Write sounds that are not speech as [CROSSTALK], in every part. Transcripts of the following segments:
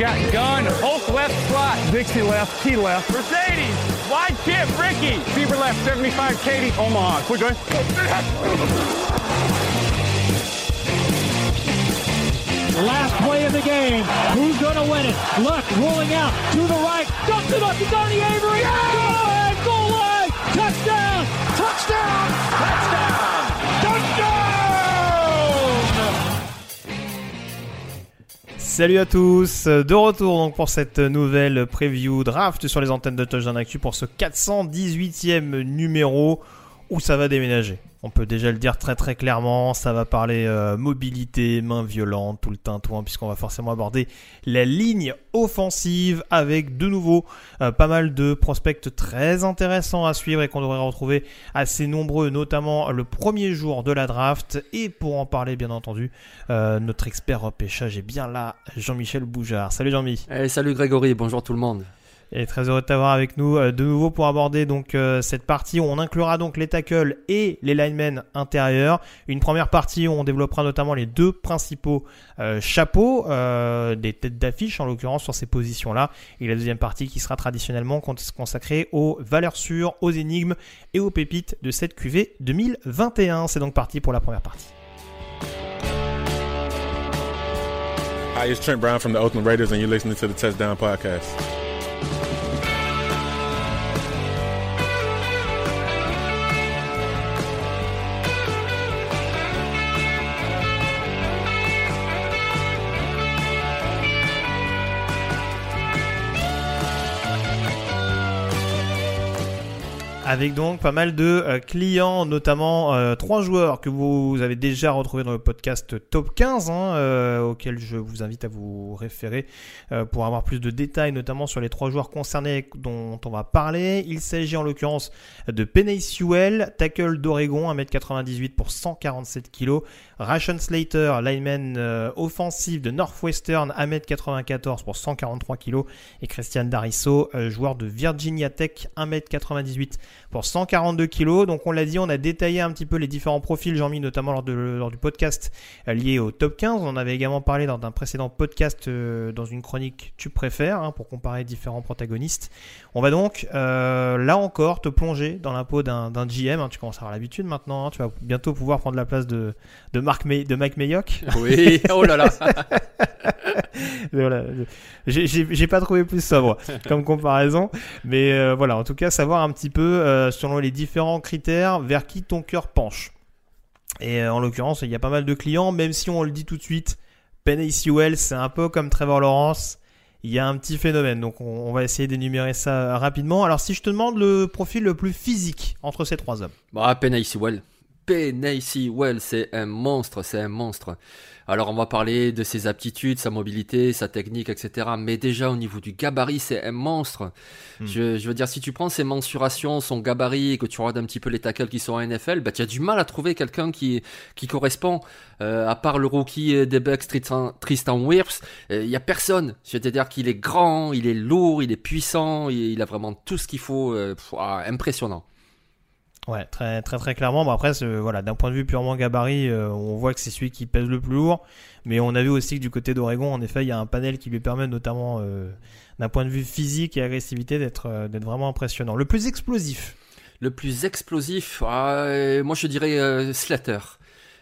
Got gun, Hulk left slot. Dixie left, T left. Mercedes, wide chip, Ricky. Fever left, 75, Katie, Omaha. Quick, going. Last play of the game. Who's going to win it? Luck rolling out to the right. Dumps it up to Donnie Avery. Good! Touchdown! Touchdown! Salut à tous, de retour donc pour cette nouvelle preview draft sur les antennes de Touchdown Actu pour ce 418e numéro où ça va déménager? On peut déjà le dire très très clairement, ça va parler euh, mobilité, main violente, tout le tintouin, puisqu'on va forcément aborder la ligne offensive avec de nouveau euh, pas mal de prospects très intéressants à suivre et qu'on devrait retrouver assez nombreux, notamment le premier jour de la draft. Et pour en parler, bien entendu, euh, notre expert repêchage est bien là, Jean-Michel Boujard. Salut Jean-Mi. Eh, salut Grégory, bonjour tout le monde. Et très heureux de t'avoir avec nous euh, de nouveau pour aborder donc euh, cette partie où on inclura donc les tackles et les linemen intérieurs. Une première partie où on développera notamment les deux principaux euh, chapeaux, des têtes d'affiche en l'occurrence sur ces positions-là. Et la deuxième partie qui sera traditionnellement cons- consacrée aux valeurs sûres, aux énigmes et aux pépites de cette QV 2021. C'est donc parti pour la première partie. Hi, it's Trent Brown from the Oakland Raiders, and you're listening to the Touchdown Podcast. Thank you. Avec donc pas mal de euh, clients, notamment euh, trois joueurs que vous avez déjà retrouvés dans le podcast Top 15, hein, euh, auquel je vous invite à vous référer pour avoir plus de détails, notamment sur les trois joueurs concernés dont on va parler. Il s'agit en l'occurrence de Penny Sewell, tackle d'Oregon, 1m98 pour 147 kg. Ration Slater, lineman euh, offensif de Northwestern, 1m94 pour 143 kg. Et Christian Darisso, euh, joueur de Virginia Tech, 1m98 pour 142 kg. Donc on l'a dit, on a détaillé un petit peu les différents profils, Jean-Mi, notamment lors, du podcast euh, lié au top 15. On avait également parlé lors d'un précédent podcast dans une chronique Tu préfères, hein, pour comparer différents protagonistes. On va donc, là encore, te plonger dans la peau d'un d'un GM. hein. tu commences à avoir l'habitude maintenant. hein. tu vas bientôt pouvoir prendre la place de, de, Mark May- de Mike Mayock. Oui, [LAUGHS] oh là là. [LAUGHS] voilà. J'ai- pas trouvé plus sobre comme comparaison, mais euh, voilà, en tout cas, savoir un petit peu euh, selon les différents critères vers qui ton cœur penche. Et euh, en l'occurrence, il y a pas mal de clients, même si on le dit tout de suite, Penny Sewell, c'est un peu comme Trevor Lawrence. Il y a un petit phénomène, donc on, on va essayer d'énumérer ça rapidement. Alors, si je te demande le profil le plus physique entre ces trois hommes, Bah, Penny Sewell. Penny Sewell, c'est un monstre, c'est un monstre. Alors, on va parler de ses aptitudes, sa mobilité, sa technique, etc. Mais déjà, au niveau du gabarit, c'est un monstre. Je, je veux dire, si tu prends ses mensurations, son gabarit, et que tu regardes un petit peu les tackles qui sont en NFL, bah, tu as du mal à trouver quelqu'un qui, qui correspond, euh, à part le rookie des Bucks, Tristan, Tristan Wirfs, il y a personne. C'est-à-dire qu'il est grand, il est lourd, il est puissant, il, il a vraiment tout ce qu'il faut, euh, pff, ah, impressionnant. Ouais, très très très clairement. Bon après, c'est- voilà, d'un point de vue purement gabarit, euh, on voit que c'est celui qui pèse le plus lourd. Mais on a vu aussi que du côté d'Oregon, en effet, il y a un panel qui lui permet notamment, euh, d'un point de vue physique et agressivité, d'être euh, d'être vraiment impressionnant. Le plus explosif. Le plus explosif, ah, euh, moi je dirais euh, Slater.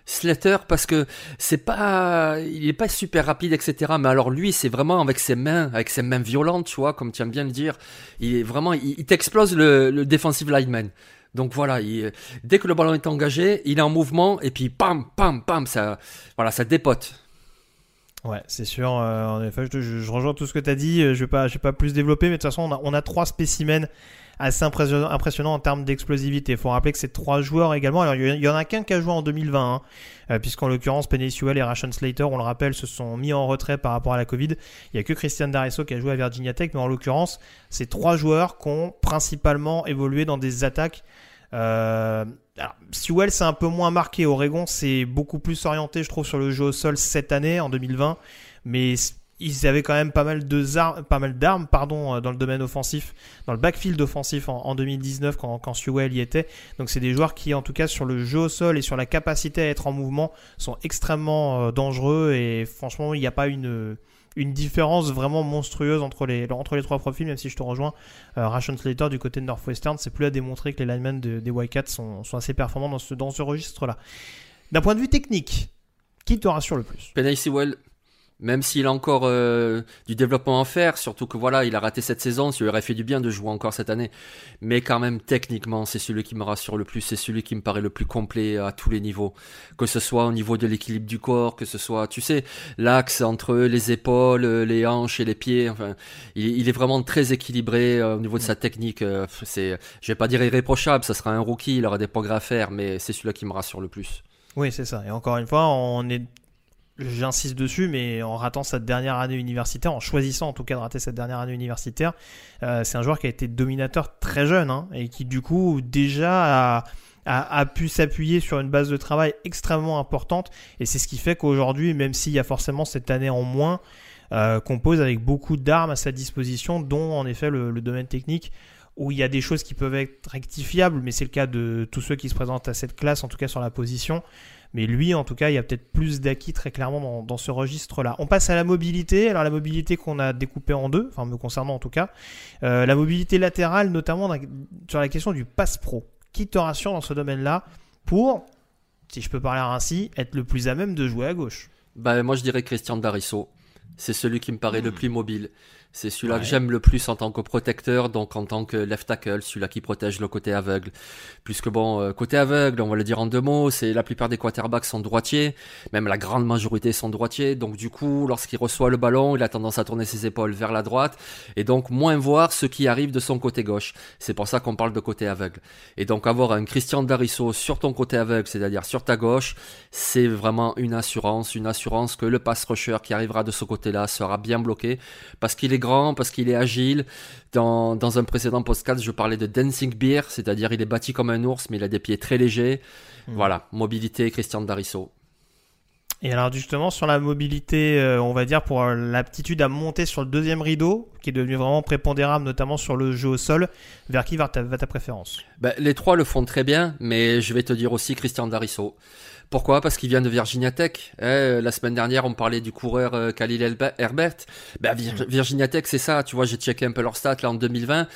Slater parce que c'est pas, il est pas super rapide, etc. Mais alors lui, c'est vraiment avec ses mains, avec ses mains violentes, tu vois, comme tu aimes bien le dire. Il est vraiment, il, il t'explose le, le defensive lineman. Donc voilà, il- dès que le ballon est engagé, il est en mouvement et puis pam, pam, pam, ça, voilà, ça dépote. Ouais, c'est sûr. euh, en effet, je, rejoins tout ce que tu as dit. euh, Je vais pas, je vais pas plus développer, mais de toute façon, on a, on a trois spécimens assez impressionnants, impressionnants en termes d'explosivité. Il faut rappeler que c'est trois joueurs également. Alors, il y, en a qu'un qui a joué en 2020, hein, euh, puisqu'en l'occurrence, Penny Sewell et Ration Slater, on le rappelle, se sont mis en retrait par rapport à la Covid. Il y a que Christian D'Arisso qui a joué à Virginia Tech, mais en l'occurrence, c'est trois joueurs qui ont principalement évolué dans des attaques. Euh, alors, Sewell, c'est un peu moins marqué. Oregon, c'est beaucoup plus orienté, je trouve, sur le jeu au sol cette année, en 2020. Mais ils avaient quand même pas mal ar- pas mal d'armes, pardon, euh, dans le domaine offensif, dans le backfield offensif en, en 2019 quand, quand Sewell y était. Donc c'est des joueurs qui, en tout cas, sur le jeu au sol et sur la capacité à être en mouvement, sont extrêmement euh, dangereux. Et franchement, il n'y a pas une une différence vraiment monstrueuse entre les, entre les trois profils, même si je te rejoins. Euh, Ration Slater du côté de Northwestern, c'est plus à démontrer que les linemen de- des Wildcats sont, sont assez performants dans ce, dans ce registre-là. D'un point de vue technique, qui te rassure le plus? Penny Sewell, même s'il a encore euh, du développement à faire, surtout que voilà, il a raté cette saison, ça lui aurait fait du bien de jouer encore cette année. Mais quand même, techniquement, c'est celui qui me rassure le plus, c'est celui qui me paraît le plus complet à tous les niveaux. Que ce soit au niveau de l'équilibre du corps, que ce soit, tu sais, l'axe entre les épaules, les hanches et les pieds. Enfin, il, il est vraiment très équilibré euh, au niveau de sa technique. euh, c'est, je vais pas dire irréprochable, ça sera un rookie, il aura des progrès à faire, mais c'est celui-là qui me rassure le plus. Oui, c'est ça. Et encore une fois, on est, j'insiste dessus, mais en ratant cette dernière année universitaire, en choisissant en tout cas de rater cette dernière année universitaire, euh, c'est un joueur qui a été dominateur très jeune hein, et qui du coup déjà a, pu s'appuyer sur une base de travail extrêmement importante. Et c'est ce qui fait qu'aujourd'hui, même s'il y a forcément cette année en moins, euh, compose avec beaucoup d'armes à sa disposition, dont en effet le, le domaine technique où il y a des choses qui peuvent être rectifiables, mais c'est le cas de tous ceux qui se présentent à cette classe, en tout cas sur la position. Mais lui, en tout cas, il y a peut-être plus d'acquis très clairement dans, dans ce registre-là. On passe à la mobilité. Alors la mobilité qu'on a découpée en deux, enfin me concernant en tout cas, Euh, la mobilité latérale, notamment sur la question du pass pro. Qui te rassure dans ce domaine-là pour, si je peux parler ainsi, être le plus à même de jouer à gauche? Bah, moi, je dirais Christian Darisso. C'est celui qui me paraît le plus mobile. C'est celui-là Ouais. que j'aime le plus en tant que protecteur, donc en tant que left tackle, celui-là qui protège le côté aveugle. Puisque bon, euh, côté aveugle, on va le dire en deux mots, c'est la plupart des quarterbacks sont droitiers, même la grande majorité sont droitiers. Donc du coup, lorsqu'il reçoit le ballon, il a tendance à tourner ses épaules vers la droite et donc moins voir ce qui arrive de son côté gauche. C'est pour ça qu'on parle de côté aveugle. Et donc avoir un Christian Darisso sur ton côté aveugle, c'est-à-dire sur ta gauche, c'est vraiment une assurance, une assurance que le pass rusher qui arrivera de ce côté-là sera bien bloqué parce qu'il est grand, parce qu'il est agile. Dans, dans un précédent podcast, je parlais de Dancing Beer, c'est-à-dire il est bâti comme un ours, mais il a des pieds très légers. Voilà, mobilité, Christian Darisso. Et alors justement sur la mobilité, euh, on va dire pour euh, l'aptitude à monter sur le deuxième rideau, qui est devenu vraiment prépondérable, notamment sur le jeu au sol, vers qui va ta, va ta préférence? Ben, les trois le font très bien, mais je vais te dire aussi Christian Darisso. Pourquoi? Parce qu'il vient de Virginia Tech. Eh, la semaine dernière, on parlait du coureur euh, Khalil Herbert. Ben, Vir- Virginia Tech, c'est ça. Tu vois, j'ai checké un peu leur stats là en 2020.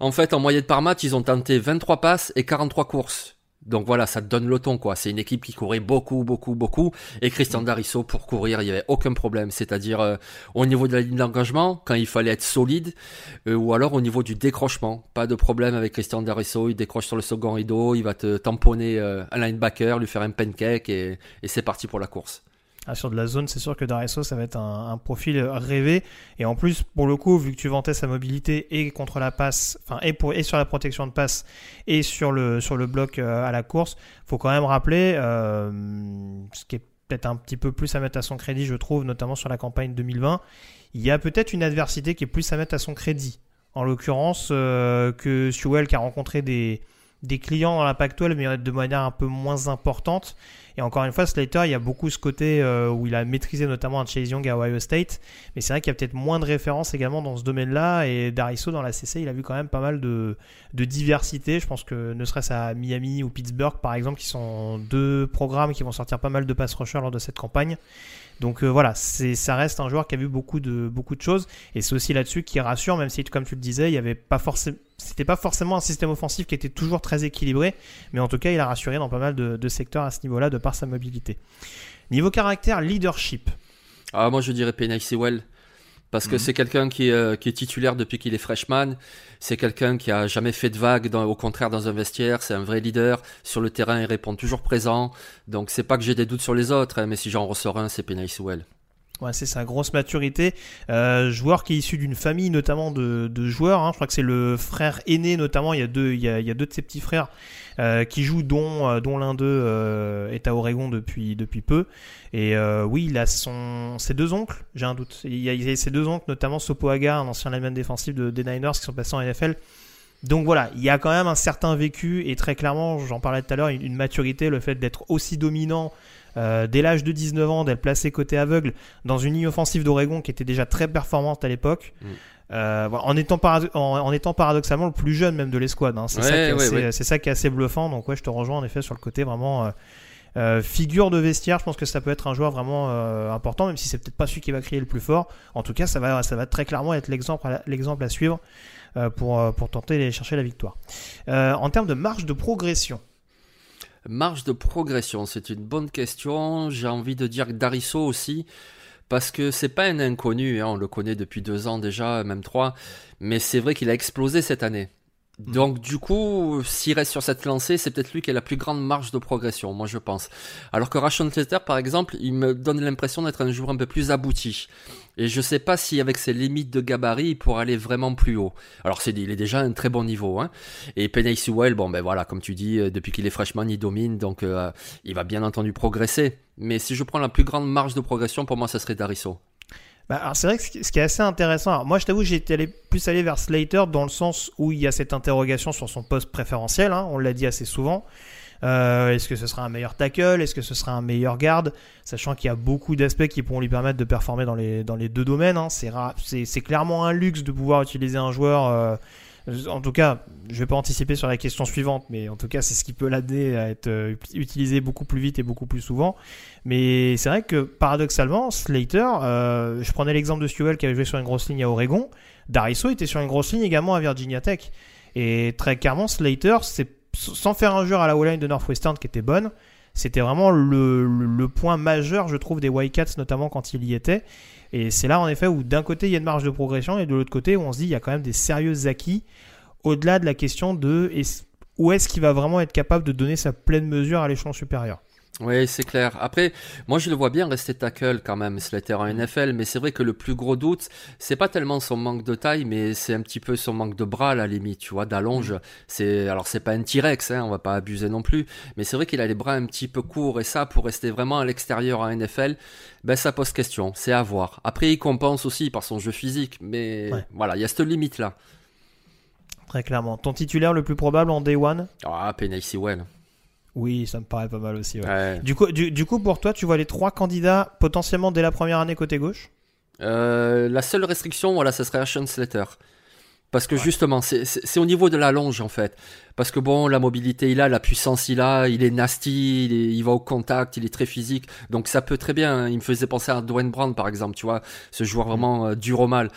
En fait, en moyenne par match, ils ont tenté 23 passes et 43 courses. Donc voilà, ça donne le ton, quoi. C'est une équipe qui courait beaucoup, beaucoup, beaucoup. Et Christian Darisso, pour courir, il n'y avait aucun problème. C'est-à-dire, euh, au niveau de la ligne d'engagement, quand il fallait être solide, euh, ou alors au niveau du décrochement. Pas de problème avec Christian Darisso, il décroche sur le second rideau, il va te tamponner euh, un linebacker, lui faire un pancake, et c'est parti pour la course. Ah, sur de la zone, c'est sûr que D'Aresso, ça va être un, profil rêvé. Et en plus, pour le coup, vu que tu vantais sa mobilité et contre la passe, enfin, et, sur la protection de passe et sur le, sur le bloc euh, à la course, faut quand même rappeler, euh, ce qui est peut-être un petit peu plus à mettre à son crédit, je trouve, notamment sur la campagne 2020, il y a peut-être une adversité qui est plus à mettre à son crédit. En l'occurrence, euh, que Sewell qui a rencontré des, des clients dans la Pac-12, mais de manière un peu moins importante. Et encore une fois, Slater, il y a beaucoup ce côté euh, où il a maîtrisé notamment un Chase Young à Ohio State, mais c'est vrai qu'il y a peut-être moins de références également dans ce domaine-là. Et Darisso dans la CC, il a vu quand même pas mal de, de diversité. Je pense que ne serait-ce à Miami ou Pittsburgh, par exemple, qui sont deux programmes qui vont sortir pas mal de pass rushers lors de cette campagne. Donc euh, voilà, c'est ça reste un joueur qui a vu beaucoup de beaucoup de choses et c'est aussi là-dessus qui rassure, même si comme tu le disais, il y avait pas forcément, c'était pas forcément un système offensif qui était toujours très équilibré, mais en tout cas, il a rassuré dans pas mal de, de secteurs à ce niveau-là de par sa mobilité. Niveau caractère, leadership. Ah, moi je dirais Penny Sewell. Parce que c'est quelqu'un qui, euh, qui est titulaire depuis qu'il est freshman. C'est quelqu'un qui a jamais fait de vague, dans, au contraire dans un vestiaire. C'est un vrai leader. Sur le terrain, il répond toujours présent. Donc c'est pas que j'ai des doutes sur les autres, hein, mais si j'en ressors un, c'est Penny Sewell. Ouais, c'est sa grosse maturité. Euh, joueur qui est issu d'une famille notamment de, joueurs. Hein. Je crois que c'est le frère aîné notamment. Il y a deux, il y a, deux de ses petits frères euh, qui jouent, dont, euh, l'un d'eux euh, est à Oregon depuis, peu. Et oui, il a ses deux oncles. J'ai un doute. Il y, a, ses deux oncles, notamment Sopoaga, un ancien lineman défensif de, des Niners qui sont passés en NFL. Donc voilà, il y a quand même un certain vécu et très clairement, j'en parlais tout à l'heure, une maturité, le fait d'être aussi dominant euh, dès l'âge de 19 ans, d'être placé côté aveugle dans une ligne offensive d'Oregon qui était déjà très performante à l'époque. Mm. Euh, en, étant en, en étant paradoxalement le plus jeune même de l'escouade. Hein. C'est Ouais, ça, qui est ouais, assez- ouais. c'est ça qui est assez bluffant. Donc ouais, je te rejoins en effet sur le côté vraiment euh, euh, figure de vestiaire. Je pense que ça peut être un joueur vraiment euh, important, même si c'est peut-être pas celui qui va crier le plus fort. En tout cas, ça va, ça va très clairement être l'exemple, à- l'exemple à suivre euh, pour, euh, pour tenter d'aller chercher la victoire. Euh, en termes de marge de progression. Marge de progression, c'est une bonne question. J'ai envie de dire que Darisso aussi, parce que c'est pas un inconnu, hein, on le connaît depuis deux ans déjà, même trois, mais c'est vrai qu'il a explosé cette année. Donc du coup, s'il reste sur cette lancée, c'est peut-être lui qui a la plus grande marge de progression, moi je pense. Alors que Rashon Slater, par exemple, il me donne l'impression d'être un joueur un peu plus abouti. Et je sais pas si avec ses limites de gabarit, il pourra aller vraiment plus haut. Alors c'est, il est déjà à un très bon niveau. Hein. Et Penny Sewell, bon ben voilà, comme tu dis, euh, depuis qu'il est freshman, il domine, donc euh, il va bien entendu progresser. Mais si je prends la plus grande marge de progression, pour moi, ça serait Darisso. Bah, alors c'est vrai que ce qui est assez intéressant, moi je t'avoue été allé, plus allé vers Slater dans le sens où il y a cette interrogation sur son poste préférentiel, hein, on l'a dit assez souvent. Euh, Est-ce que ce sera un meilleur tackle? Est-ce que ce sera un meilleur garde? Sachant qu'il y a beaucoup d'aspects qui pourront lui permettre de performer dans les, dans les deux domaines. Hein. C'est C'est c'est clairement un luxe de pouvoir utiliser un joueur. euh, en tout cas, je vais pas anticiper sur la question suivante, mais en tout cas, c'est ce qui peut l'aider à être euh, utilisé beaucoup plus vite et beaucoup plus souvent. Mais c'est vrai que paradoxalement, Slater, euh, je prenais l'exemple de Sewell qui avait joué sur une grosse ligne à Oregon. Darisso était sur une grosse ligne également à Virginia Tech. Et très clairement, Slater, sans faire injure à la O-line de Northwestern qui était bonne, c'était vraiment le, le- le point majeur, je trouve, des Wildcats, notamment quand il y était. Et c'est là, en effet, où d'un côté, il y a une marge de progression, et de l'autre côté, où on se dit, il y a quand même des sérieux acquis, au-delà de la question de où est-ce qu'il va vraiment être capable de donner sa pleine mesure à l'échelon supérieur. Oui, c'est clair. Après, moi je le vois bien rester tackle quand même, Slater en NFL, mais c'est vrai que le plus gros doute, c'est pas tellement son manque de taille, mais c'est un petit peu son manque de bras à la limite, tu vois, d'allonge. C'est alors c'est pas un T-Rex, hein, on va pas abuser non plus, mais c'est vrai qu'il a les bras un petit peu courts et ça pour rester vraiment à l'extérieur en NFL, ben ça pose question, c'est à voir. Après, il compense aussi par son jeu physique, mais Ouais. voilà, il y a cette limite là. Très clairement. Ton titulaire le plus probable en day one? Ah, Penny Sewell. Oui, ça me paraît pas mal aussi. ouais. Ouais. Du, coup, du, du coup, pour toi, tu vois les trois candidats potentiellement dès la première année côté gauche? Euh, la seule restriction, voilà, ce serait Ashton Slater. Parce que justement, c'est- au niveau de la longe en fait. Parce que bon, la mobilité il a, la puissance il a, il est nasty, il, est- il va au contact, il est très physique. Donc ça peut très bien. hein. Il me faisait penser à Dwayne Brown par exemple, tu vois, ce joueur vraiment euh, dur au mal.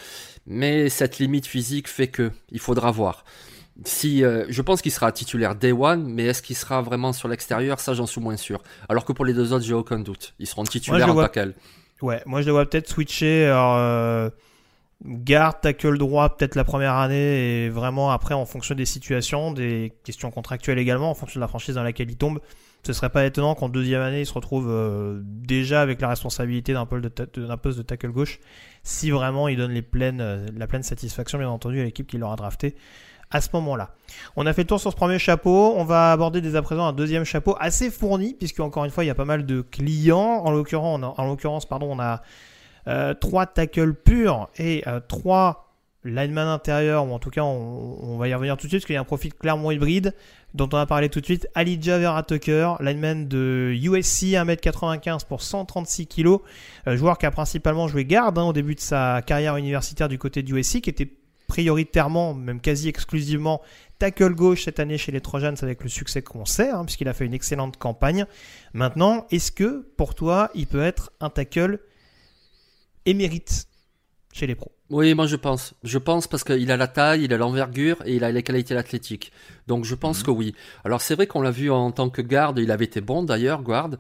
Mais cette limite physique fait que il faudra voir. Si, euh, je pense qu'il sera titulaire day one, mais est-ce qu'il sera vraiment sur l'extérieur? Ça, j'en suis moins sûr. Alors que pour les deux autres, j'ai aucun doute. Ils seront titulaires le en tackle. Ouais, moi je le vois peut-être switcher alors, euh, garde, tackle droit peut-être la première année et vraiment après en fonction des situations, des questions contractuelles également, en fonction de la franchise dans laquelle il tombe. Ce serait pas étonnant qu'en deuxième année il se retrouve euh, déjà avec la responsabilité d'un poste de, tackle gauche si vraiment il donne les pleines, la pleine satisfaction bien entendu à l'équipe qui l'aura drafté à ce moment-là. On a fait le tour sur ce premier chapeau. On va aborder dès à présent un deuxième chapeau assez fourni, puisque encore une fois, il y a pas mal de clients. En l'occurrence, en pardon, on a euh, trois tackles purs et euh, trois linemen intérieurs, ou en tout cas, on, va y revenir tout de suite, parce qu'il y a un profil clairement hybride, dont on a parlé tout de suite. Alija Vera Tucker, lineman de USC, 1m95 pour 136 kg, euh, joueur qui a principalement joué garde hein, au début de sa carrière universitaire du côté du USC, qui était prioritairement, même quasi exclusivement, tackle gauche cette année chez les Trojans avec le succès qu'on sait, hein, puisqu'il a fait une excellente campagne. Maintenant, est-ce que pour toi, il peut être un tackle émérite chez les pros? Oui, moi je pense. Je pense parce qu'il a la taille, il a l'envergure et il a les qualités athlétiques. Donc je pense Mhm. que oui. Alors c'est vrai qu'on l'a vu en tant que garde, il avait été bon d'ailleurs, garde.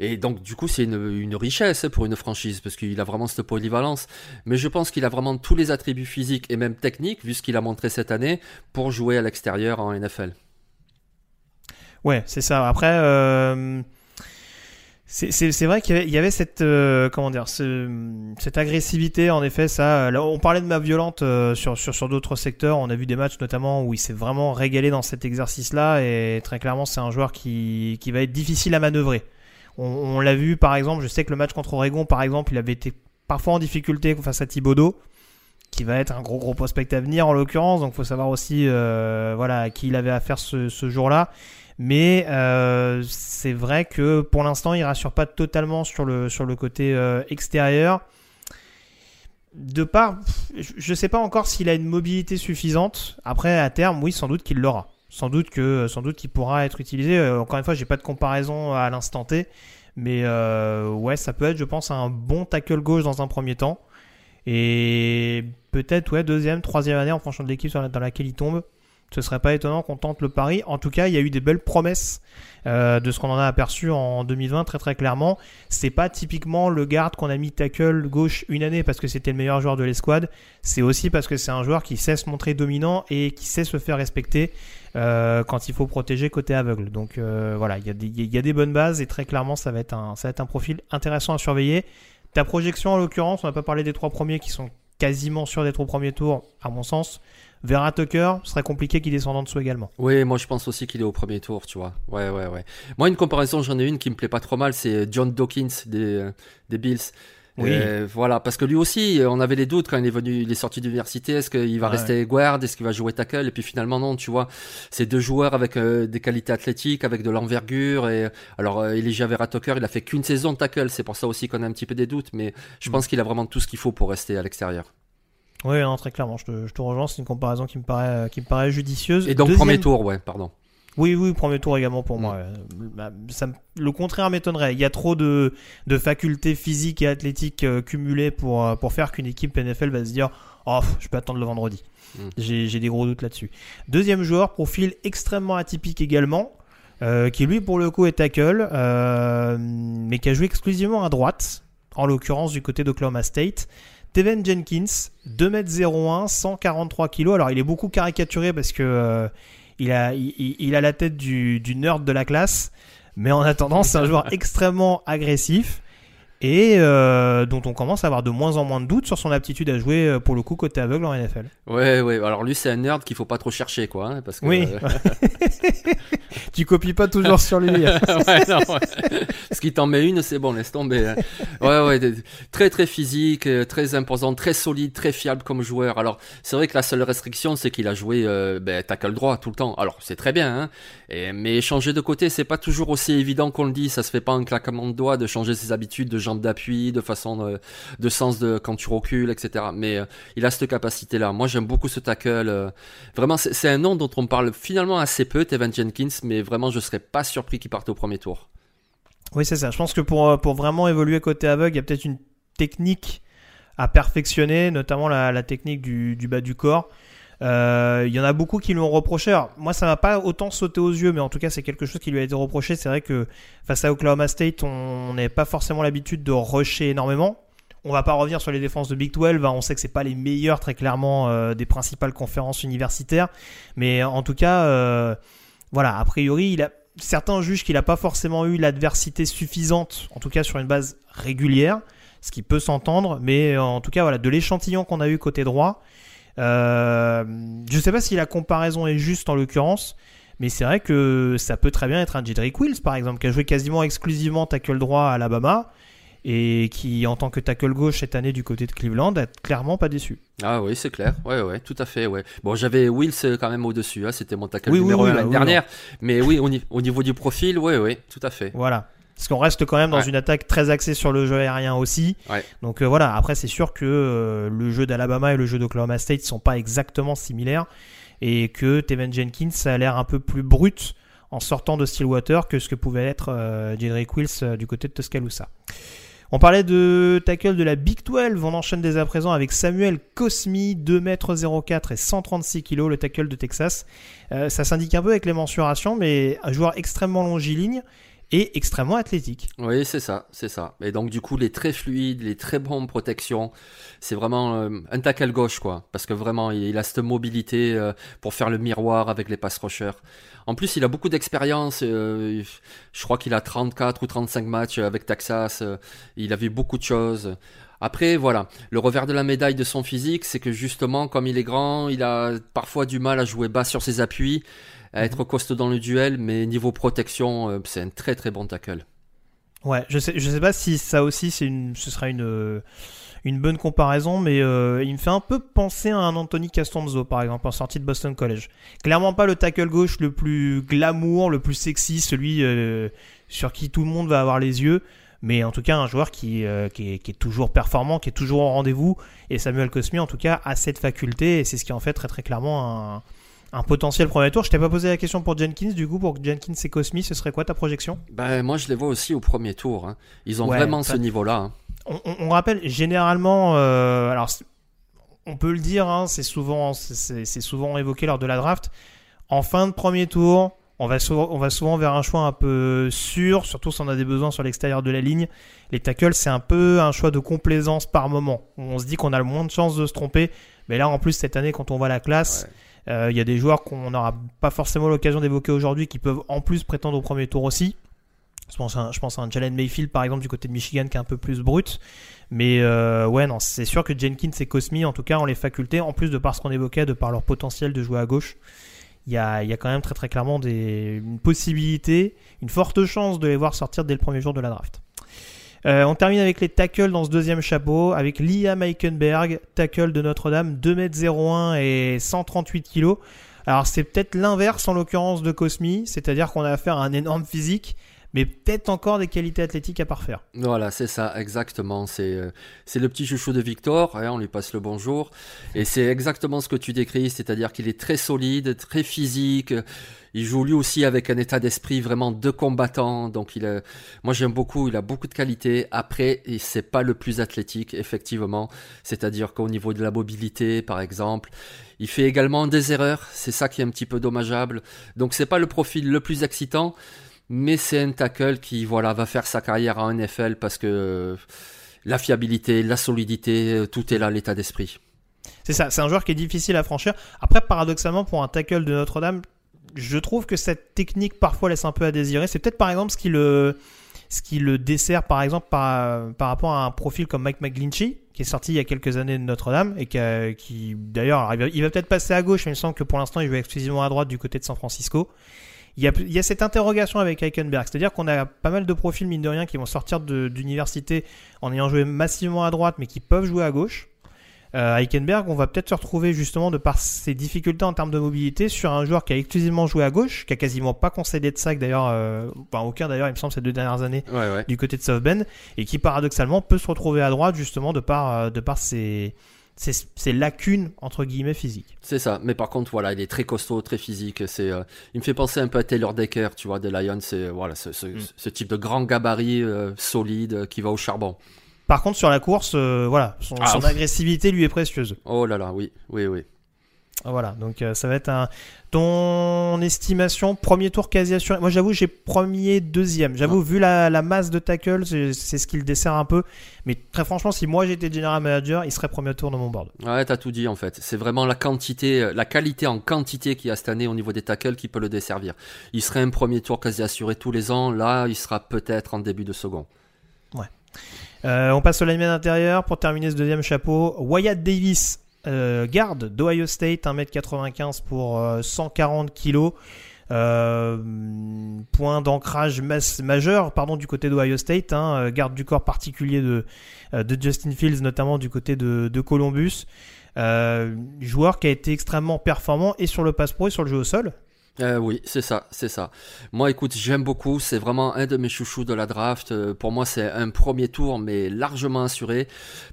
Et donc du coup c'est une, une richesse pour une franchise parce qu'il a vraiment cette polyvalence. Mais je pense qu'il a vraiment tous les attributs physiques et même techniques, vu ce qu'il a montré cette année, pour jouer à l'extérieur en NFL. Ouais, c'est ça. Après, euh, c'est- vrai qu'il y avait, cette, euh, comment dire, ce- cette agressivité. En effet, ça. Là, on parlait de ma violente euh, sur sur, sur d'autres secteurs. On a vu des matchs notamment où il s'est vraiment régalé dans cet exercice-là. Et très clairement, c'est un joueur qui qui va être difficile à manœuvrer. On, on l'a vu, par exemple. Je sais que le match contre Oregon, par exemple, il avait été parfois en difficulté face à Thibodeau qui va être un gros gros prospect à venir en l'occurrence donc faut savoir aussi euh, voilà à qui il avait affaire ce, ce jour-là mais euh, c'est vrai que pour l'instant, il rassure pas totalement sur le, sur le côté euh, extérieur. De part, je ne sais pas encore s'il a une mobilité suffisante. Après, à terme, oui, sans doute qu'il l'aura. Sans doute que, sans doute qu'il pourra être utilisé. Euh, encore une fois, j'ai pas de comparaison à l'instant T, mais ouais, ça peut être, je pense, un bon tackle gauche dans un premier temps, et peut-être ouais deuxième, troisième année en fonction de l'équipe dans laquelle il tombe ce serait pas étonnant qu'on tente le pari. En tout cas, il y a eu des belles promesses euh, de ce qu'on en a aperçu en 2020 très très clairement. C'est pas typiquement le garde qu'on a mis tackle gauche une année parce que c'était le meilleur joueur de l'escouade. C'est aussi parce que c'est un joueur qui sait se montrer dominant et qui sait se faire respecter euh, quand il faut protéger côté aveugle. Donc euh, voilà, il y, a des- il y a des bonnes bases et très clairement ça va être un, ça va être un profil intéressant à surveiller. Ta projection en l'occurrence, on n'a pas parlé des trois premiers qui sont quasiment sûrs d'être au premier tour, à mon sens. Vera Tucker, ce serait compliqué qu'il descende en dessous également. Oui, moi je pense aussi qu'il est au premier tour, tu vois. Ouais, ouais, ouais. Moi, une comparaison, j'en ai une qui me plaît pas trop mal, c'est John Dawkins des, euh, des Bills. Oui. Euh, voilà, parce que lui aussi, euh, on avait les doutes quand il est venu, il est sorti d'université. Est-ce qu'il va Ouais. rester guard? Est-ce qu'il va jouer tackle? Et puis finalement, non, tu vois. C'est deux joueurs avec euh, des qualités athlétiques, avec de l'envergure. Et alors, euh, Elijah Vera Tucker, il a fait qu'une saison de tackle. C'est pour ça aussi qu'on a un petit peu des doutes. Mais je Mm. pense qu'il a vraiment tout ce qu'il faut pour rester à l'extérieur. Oui, non, très clairement, je te, je te rejoins, c'est une comparaison qui me paraît, euh, qui me paraît judicieuse. Et donc, Deuxième- premier tour, ouais, pardon. Oui, oui, premier tour également pour moi. Bah, Ça, le contraire m'étonnerait. Il y a trop de, de facultés physiques et athlétiques euh, cumulées pour, euh, pour faire qu'une équipe NFL va se dire Oh, je peux attendre le vendredi. Mm. J'ai j'ai des gros doutes là-dessus. Deuxième joueur, profil extrêmement atypique également, euh, qui lui, pour le coup, est tackle, euh, mais qui a joué exclusivement à droite, en l'occurrence du côté d'Oklahoma State. Teven Jenkins, 2m01, 143 kg. Alors, il est beaucoup caricaturé parce que euh, il, a, il, a la tête du, du nerd de la classe, mais en attendant, c'est un joueur [LAUGHS] extrêmement agressif et euh, dont on commence à avoir de moins en moins de doutes sur son aptitude à jouer euh, pour le coup côté aveugle en NFL. Ouais, ouais. Alors lui, c'est un nerd qu'il faut pas trop chercher, quoi. hein, parce que, Oui. euh, [LAUGHS] tu copies pas toujours sur lui. [LAUGHS] ouais, non, ouais. Parce qu'il t'en met une, c'est bon, laisse tomber. hein. Ouais, ouais, très très physique, très imposant, très solide, très fiable comme joueur. Alors, c'est vrai que la seule restriction, c'est qu'il a joué euh, ben, tackle droit tout le temps. Alors, c'est très bien, hein. Et, mais changer de côté, c'est pas toujours aussi évident qu'on le dit. Ça se fait pas en claquement de doigts de changer ses habitudes de d'appui, de façon de, de sens de quand tu recules, etc. Mais euh, il a cette capacité-là. Moi, j'aime beaucoup ce tackle. euh. Vraiment, c'est un nom dont on parle finalement assez peu, Tevan Jenkins, mais vraiment, je serais pas surpris qu'il parte au premier tour. Oui, c'est ça. Je pense que pour, euh, pour vraiment évoluer côté aveugle, il y a peut-être une technique à perfectionner, notamment la, technique du bas du corps. Euh, Il y en a beaucoup qui lui ont reproché. Alors, moi, ça m'a pas autant sauté aux yeux, mais en tout cas, c'est quelque chose qui lui a été reproché. C'est vrai que face à Oklahoma State, on n'avait pas forcément l'habitude de rusher énormément. On va pas revenir sur les défenses de Big 12. hein. On sait que c'est pas les meilleurs, très clairement, euh, des principales conférences universitaires. Mais en tout cas, euh, voilà, a priori, certains jugent qu'il n'a pas forcément eu l'adversité suffisante, en tout cas sur une base régulière, ce qui peut s'entendre, mais en tout cas, voilà, de l'échantillon qu'on a eu côté droit, euh, je ne sais pas si la comparaison est juste en l'occurrence, mais c'est vrai que ça peut très bien être un Jedrick Wills, par exemple, qui a joué quasiment exclusivement tackle droit à Alabama, et qui, en tant que tackle gauche cette année du côté de Cleveland, a clairement pas déçu. Ah oui, c'est clair. Ouais, ouais, tout à fait, ouais. Bon, j'avais Wills euh, quand même au-dessus, hein. c'était mon tackle Oui, oui, numéro oui, 1 bah l'année oui, dernière. Mais oui, au, ni- au niveau du profil, ouais, ouais, tout à fait. Voilà. Parce qu'on reste quand même dans Ouais. une attaque très axée sur le jeu aérien aussi. Ouais. Donc euh, voilà, après c'est sûr que euh, le jeu d'Alabama et le jeu d'Oklahoma State sont pas exactement similaires et que Teven Jenkins a l'air un peu plus brut en sortant de Stillwater que ce que pouvait être euh, Jedrick Wills euh, du côté de Tuscaloosa. On parlait de tackle de la Big 12. On enchaîne dès à présent avec Samuel Cosmi, 2m04 et 136 kg, le tackle de Texas. Ça s'indique un peu avec les mensurations, mais un joueur extrêmement longiligne et extrêmement athlétique. Oui, c'est ça, c'est ça. Et donc du coup, les très fluides, les très bonnes protections, c'est vraiment euh, un tackle gauche, quoi. Parce que vraiment, il, a cette mobilité euh, pour faire le miroir avec les pass rushers. En plus, il a beaucoup d'expérience. Euh, je crois qu'il a 34 ou 35 matchs avec Texas. il a vu beaucoup de choses. Après, voilà, le revers de la médaille de son physique, c'est que justement, comme il est grand, il a parfois du mal à jouer bas sur ses appuis à être costaud dans le duel, mais niveau protection, euh, c'est un très très bon tackle. Ouais, je sais, je sais pas si ça aussi, c'est une, ce sera une, euh, une bonne comparaison, mais euh, il me fait un peu penser à un Anthony Castonzo, par exemple, en sortie de Boston College. Clairement pas le tackle gauche le plus glamour, le plus sexy, celui sur qui tout le monde va avoir les yeux, mais en tout cas un joueur qui, qui, est, qui, est, toujours performant, qui est toujours au rendez-vous, et Samuel Cosmi, en tout cas, a cette faculté, et c'est ce qui en fait très très clairement un un potentiel premier tour. Je t'ai pas posé la question pour Jenkins, du coup, pour Jenkins et Cosmi, ce serait quoi ta projection? Ben, Moi, je les vois aussi au premier tour. Hein. Ils ont vraiment ce niveau-là. Hein. On, rappelle, généralement, euh, alors on peut le dire, hein, c'est souvent, c'est, souvent évoqué lors de la draft. En fin de premier tour, on va, souvent, on va souvent vers un choix un peu sûr, surtout si on a des besoins sur l'extérieur de la ligne. Les tackles, c'est un peu un choix de complaisance par moment. On se dit qu'on a le moins de chances de se tromper. Mais là, en plus, cette année, quand on voit la classe, il y a des joueurs qu'on n'aura pas forcément l'occasion d'évoquer aujourd'hui qui peuvent en plus prétendre au premier tour aussi. Je pense, à, un Jalen Mayfield par exemple du côté de Michigan qui est un peu plus brut. Mais euh, ouais, non, c'est sûr que Jenkins et Cosmi, en tout cas, ont les facultés, en plus de par ce qu'on évoquait, de par leur potentiel de jouer à gauche. Il y a, y a, quand même très très clairement des, une possibilité, une forte chance de les voir sortir dès le premier jour de la draft. Euh, on termine avec les tackles dans ce deuxième chapeau, avec Liam Eikenberg, tackle de Notre-Dame, 2m01 et 138 kg. Alors c'est peut-être l'inverse en l'occurrence de Cosmi, c'est-à-dire qu'on a affaire à un énorme physique, mais peut-être encore des qualités athlétiques à parfaire. Voilà, c'est ça, exactement. C'est euh, c'est le petit chouchou de Victor, hein, on lui passe le bonjour. Et c'est exactement ce que tu décris, c'est-à-dire qu'il est très solide, très physique. Il joue lui aussi avec un état d'esprit vraiment de combattant. Donc il a, moi j'aime beaucoup, il a beaucoup de qualités. Après, c'est pas le plus athlétique, effectivement. C'est-à-dire qu'au niveau de la mobilité, par exemple, il fait également des erreurs. C'est ça qui est un petit peu dommageable. Donc c'est pas le profil le plus excitant mais c'est un tackle qui voilà va faire sa carrière en NFL parce que la fiabilité, la solidité, tout est là, l'état d'esprit. C'est ça, c'est un joueur qui est difficile à franchir. Après, paradoxalement, pour un tackle de Notre-Dame, je trouve que cette technique parfois laisse un peu à désirer. C'est peut-être par exemple ce qui le, ce qui le dessert par exemple par, par rapport à un profil comme Mike McGlinchey, qui est sorti il y a quelques années de Notre-Dame et qui, d'ailleurs, il va, peut-être passer à gauche, mais il me semble que pour l'instant il joue exclusivement à droite du côté de San Francisco il y, a, cette interrogation avec Eichenberg. C'est-à-dire qu'on a pas mal de profils, mine de rien, qui vont sortir d'université en ayant joué massivement à droite, mais qui peuvent jouer à gauche. Euh, Eichenberg, on va peut-être se retrouver justement de par ses difficultés en termes de mobilité sur un joueur qui a exclusivement joué à gauche, qui a quasiment pas concédé de sac d'ailleurs, euh, enfin aucun d'ailleurs, il me semble ces deux dernières années du côté de South Bend, et qui paradoxalement peut se retrouver à droite justement de par euh, de par ses c'est lacunes entre guillemets physiques. C'est ça, mais par contre voilà, il est très costaud, très physique. C'est, euh, il me fait penser un peu à Taylor Decker, tu vois, des Lions. C'est voilà, ce, ce, mm. type de grand gabarit euh, solide euh, qui va au charbon. Par contre, sur la course, voilà, son, ah, son agressivité lui est précieuse. Oh là là, oui, oui, oui. Voilà, donc ça va être un. Ton estimation, premier tour quasi assuré. Moi, j'avoue, j'ai premier, deuxième. J'avoue, vu la, masse de tackles, c'est ce qui le dessert un peu. Mais très franchement, si moi j'étais general manager, il serait premier tour dans mon board. Ouais, t'as tout dit en fait. C'est vraiment la quantité, euh, la qualité en quantité qu'il y a cette année au niveau des tackles qui peut le desservir. Il serait un premier tour quasi assuré tous les ans. Là, il sera peut-être en début de second. Ouais. Euh, on passe au lineman intérieur pour terminer ce deuxième chapeau. Wyatt Davis, euh, garde d'Ohio State, 1m95 pour 140 euh, kg. Euh, point d'ancrage majeur pardon, du côté d'Ohio State, hein, garde du corps particulier de, de Justin Fields, notamment du côté de, de Columbus. joueur qui a été extrêmement performant et sur le pass pro et sur le jeu au sol. Euh, oui, c'est ça, c'est ça. Moi, écoute, j'aime beaucoup. C'est vraiment un de mes chouchous de la draft. Euh, pour moi, c'est un premier tour, mais largement assuré.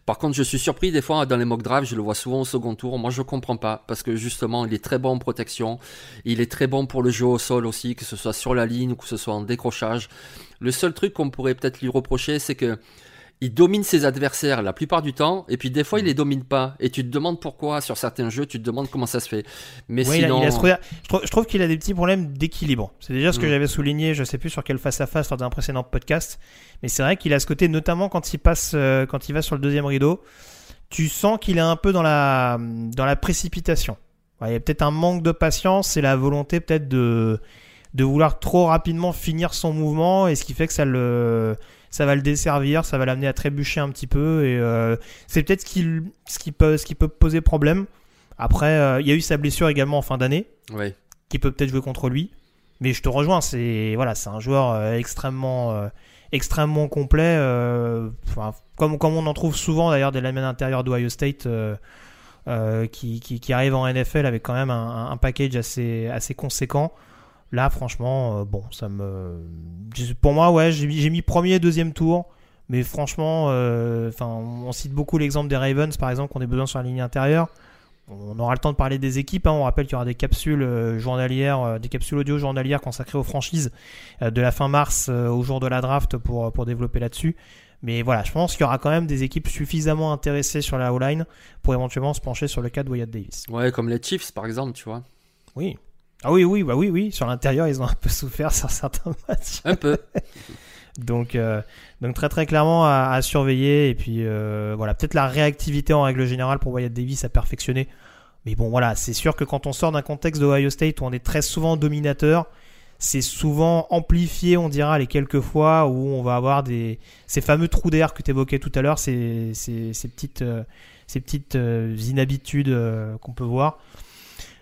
Par contre, je suis surpris des fois dans les mock drafts. Je le vois souvent au second tour. Moi, je comprends pas parce que justement, il est très bon en protection. Il est très bon pour le jeu au sol aussi, que ce soit sur la ligne ou que ce soit en décrochage. Le seul truc qu'on pourrait peut-être lui reprocher, c'est que il domine ses adversaires la plupart du temps, et puis des fois il les domine pas. Et tu te demandes pourquoi sur certains jeux, tu te demandes comment ça se fait. Mais Ouais, il a- sinon, il a je, trouve, qu'il a des petits problèmes d'équilibre. C'est déjà ce que Mm. j'avais souligné, je sais plus sur quel face à face lors d'un précédent podcast, mais c'est vrai qu'il a ce côté, notamment quand il passe, euh, quand il va sur le deuxième rideau, tu sens qu'il est un peu dans la dans la précipitation. Ouais, il y a peut-être un manque de patience et la volonté peut-être de de vouloir trop rapidement finir son mouvement et ce qui fait que ça le ça va le desservir, ça va l'amener à trébucher un petit peu et euh, c'est peut-être ce qui ce qui peut ce qui peut poser problème. Après, euh, il y a eu sa blessure également en fin d'année qui peut peut-être jouer contre lui. Mais je te rejoins, c'est voilà, c'est un joueur euh, extrêmement extrêmement complet, enfin, comme comme on en trouve souvent d'ailleurs des linemen intérieurs d'Ohio State euh, qui, qui qui arrivent en NFL avec quand même un, un package assez assez conséquent. Là, franchement, euh, bon, ça me pour moi, ouais, j'ai mis- premier, deuxième tour. Mais franchement, euh, on cite beaucoup l'exemple des Ravens, par exemple, qu'on a besoin sur la ligne intérieure. On aura le temps de parler des équipes. hein. On rappelle qu'il y aura des capsules euh, journalières, des capsules audio journalières consacrées aux franchises de la fin mars au jour de la draft pour, pour développer là-dessus. Mais voilà, je pense qu'il y aura quand même des équipes suffisamment intéressées sur la O-line pour éventuellement se pencher sur le cas de Wyatt Davis. Ouais, comme les Chiefs par exemple, tu vois. Oui. Ah oui, oui, bah oui, oui. Sur l'intérieur, ils ont un peu souffert [LAUGHS] sur certains matchs. Un peu. [LAUGHS] Donc, euh, donc très très clairement à, à surveiller. Et puis euh, voilà, peut-être la réactivité en règle générale pour Wyatt Davis à perfectionner. Mais bon, voilà, c'est sûr que quand on sort d'un contexte d'Ohio State où on est très souvent dominateur, c'est souvent amplifié, on dira, les quelques fois où on va avoir des ces fameux trous d'air que tu évoquais tout à l'heure, ces, ces, ces petites, euh, ces petites euh, inhabitudes euh, qu'on peut voir.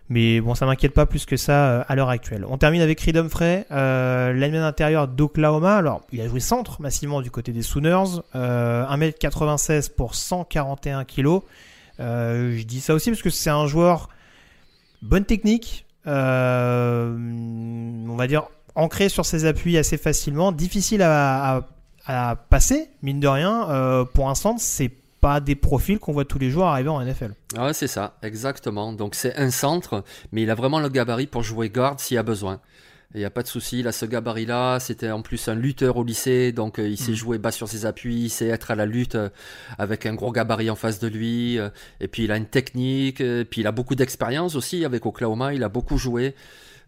Mais bon, ça m'inquiète pas plus que ça euh, à l'heure actuelle. On termine avec Reed Humphrey, euh, intérieur d'Oklahoma. Alors, il a joué centre massivement du côté des Sooners. Euh, 1m96 pour 141 kg. Euh, je dis ça aussi parce que c'est un joueur bonne technique, euh, on va dire ancré sur ses appuis assez facilement, difficile à, à- passer, mine de rien. Pour un centre, c'est pas des profils qu'on voit tous les jours arriver en NFL. Ah Ouais, c'est ça, exactement. Donc c'est un centre, mais il a vraiment le gabarit pour jouer guard s'il y a besoin. Il n'y a pas de souci, il a ce gabarit-là. C'était en plus un lutteur au lycée, donc euh, il sait jouer bas sur ses appuis, il sait être à la lutte euh, avec un gros gabarit en face de lui. euh, Et puis il a une technique, euh, puis il a beaucoup d'expérience aussi avec Oklahoma, il a beaucoup joué.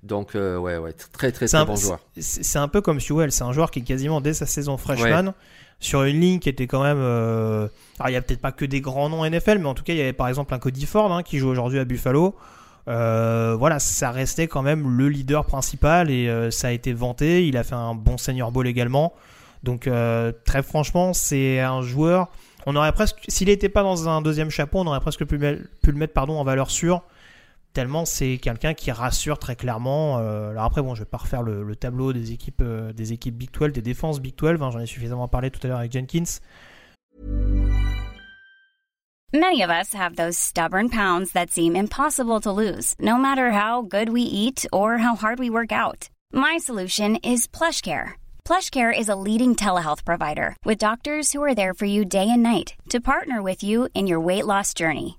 Donc euh, ouais, ouais, très très très un, bon joueur. c'est- c'est un peu comme Sewell, c'est un joueur qui est quasiment dès sa saison freshman sur une ligne qui était quand même. euh, Alors il y a peut-être pas que des grands noms NFL, mais en tout cas il y avait par exemple un Cody Ford hein, qui joue aujourd'hui à Buffalo. Euh, voilà, ça restait quand même le leader principal et euh, ça a été vanté. Il a fait un bon senior ball également. Donc euh, très franchement, c'est un joueur. On aurait presque, s'il n'était pas dans un deuxième chapeau, on aurait presque pu, pu le mettre pardon en valeur sûre. Tellement c'est quelqu'un qui rassure très clairement. Euh, alors après bon, je vais pas refaire le, le tableau des équipes, euh, des équipes Big 12, des défenses Big 12. hein, J'en ai suffisamment parlé tout à l'heure avec Jenkins. Many of us have those stubborn pounds that seem impossible to lose, no matter how good we eat or how hard we work out. My solution is PlushCare. PlushCare is a leading telehealth provider with doctors who are there for you day and night to partner with you in your weight loss journey.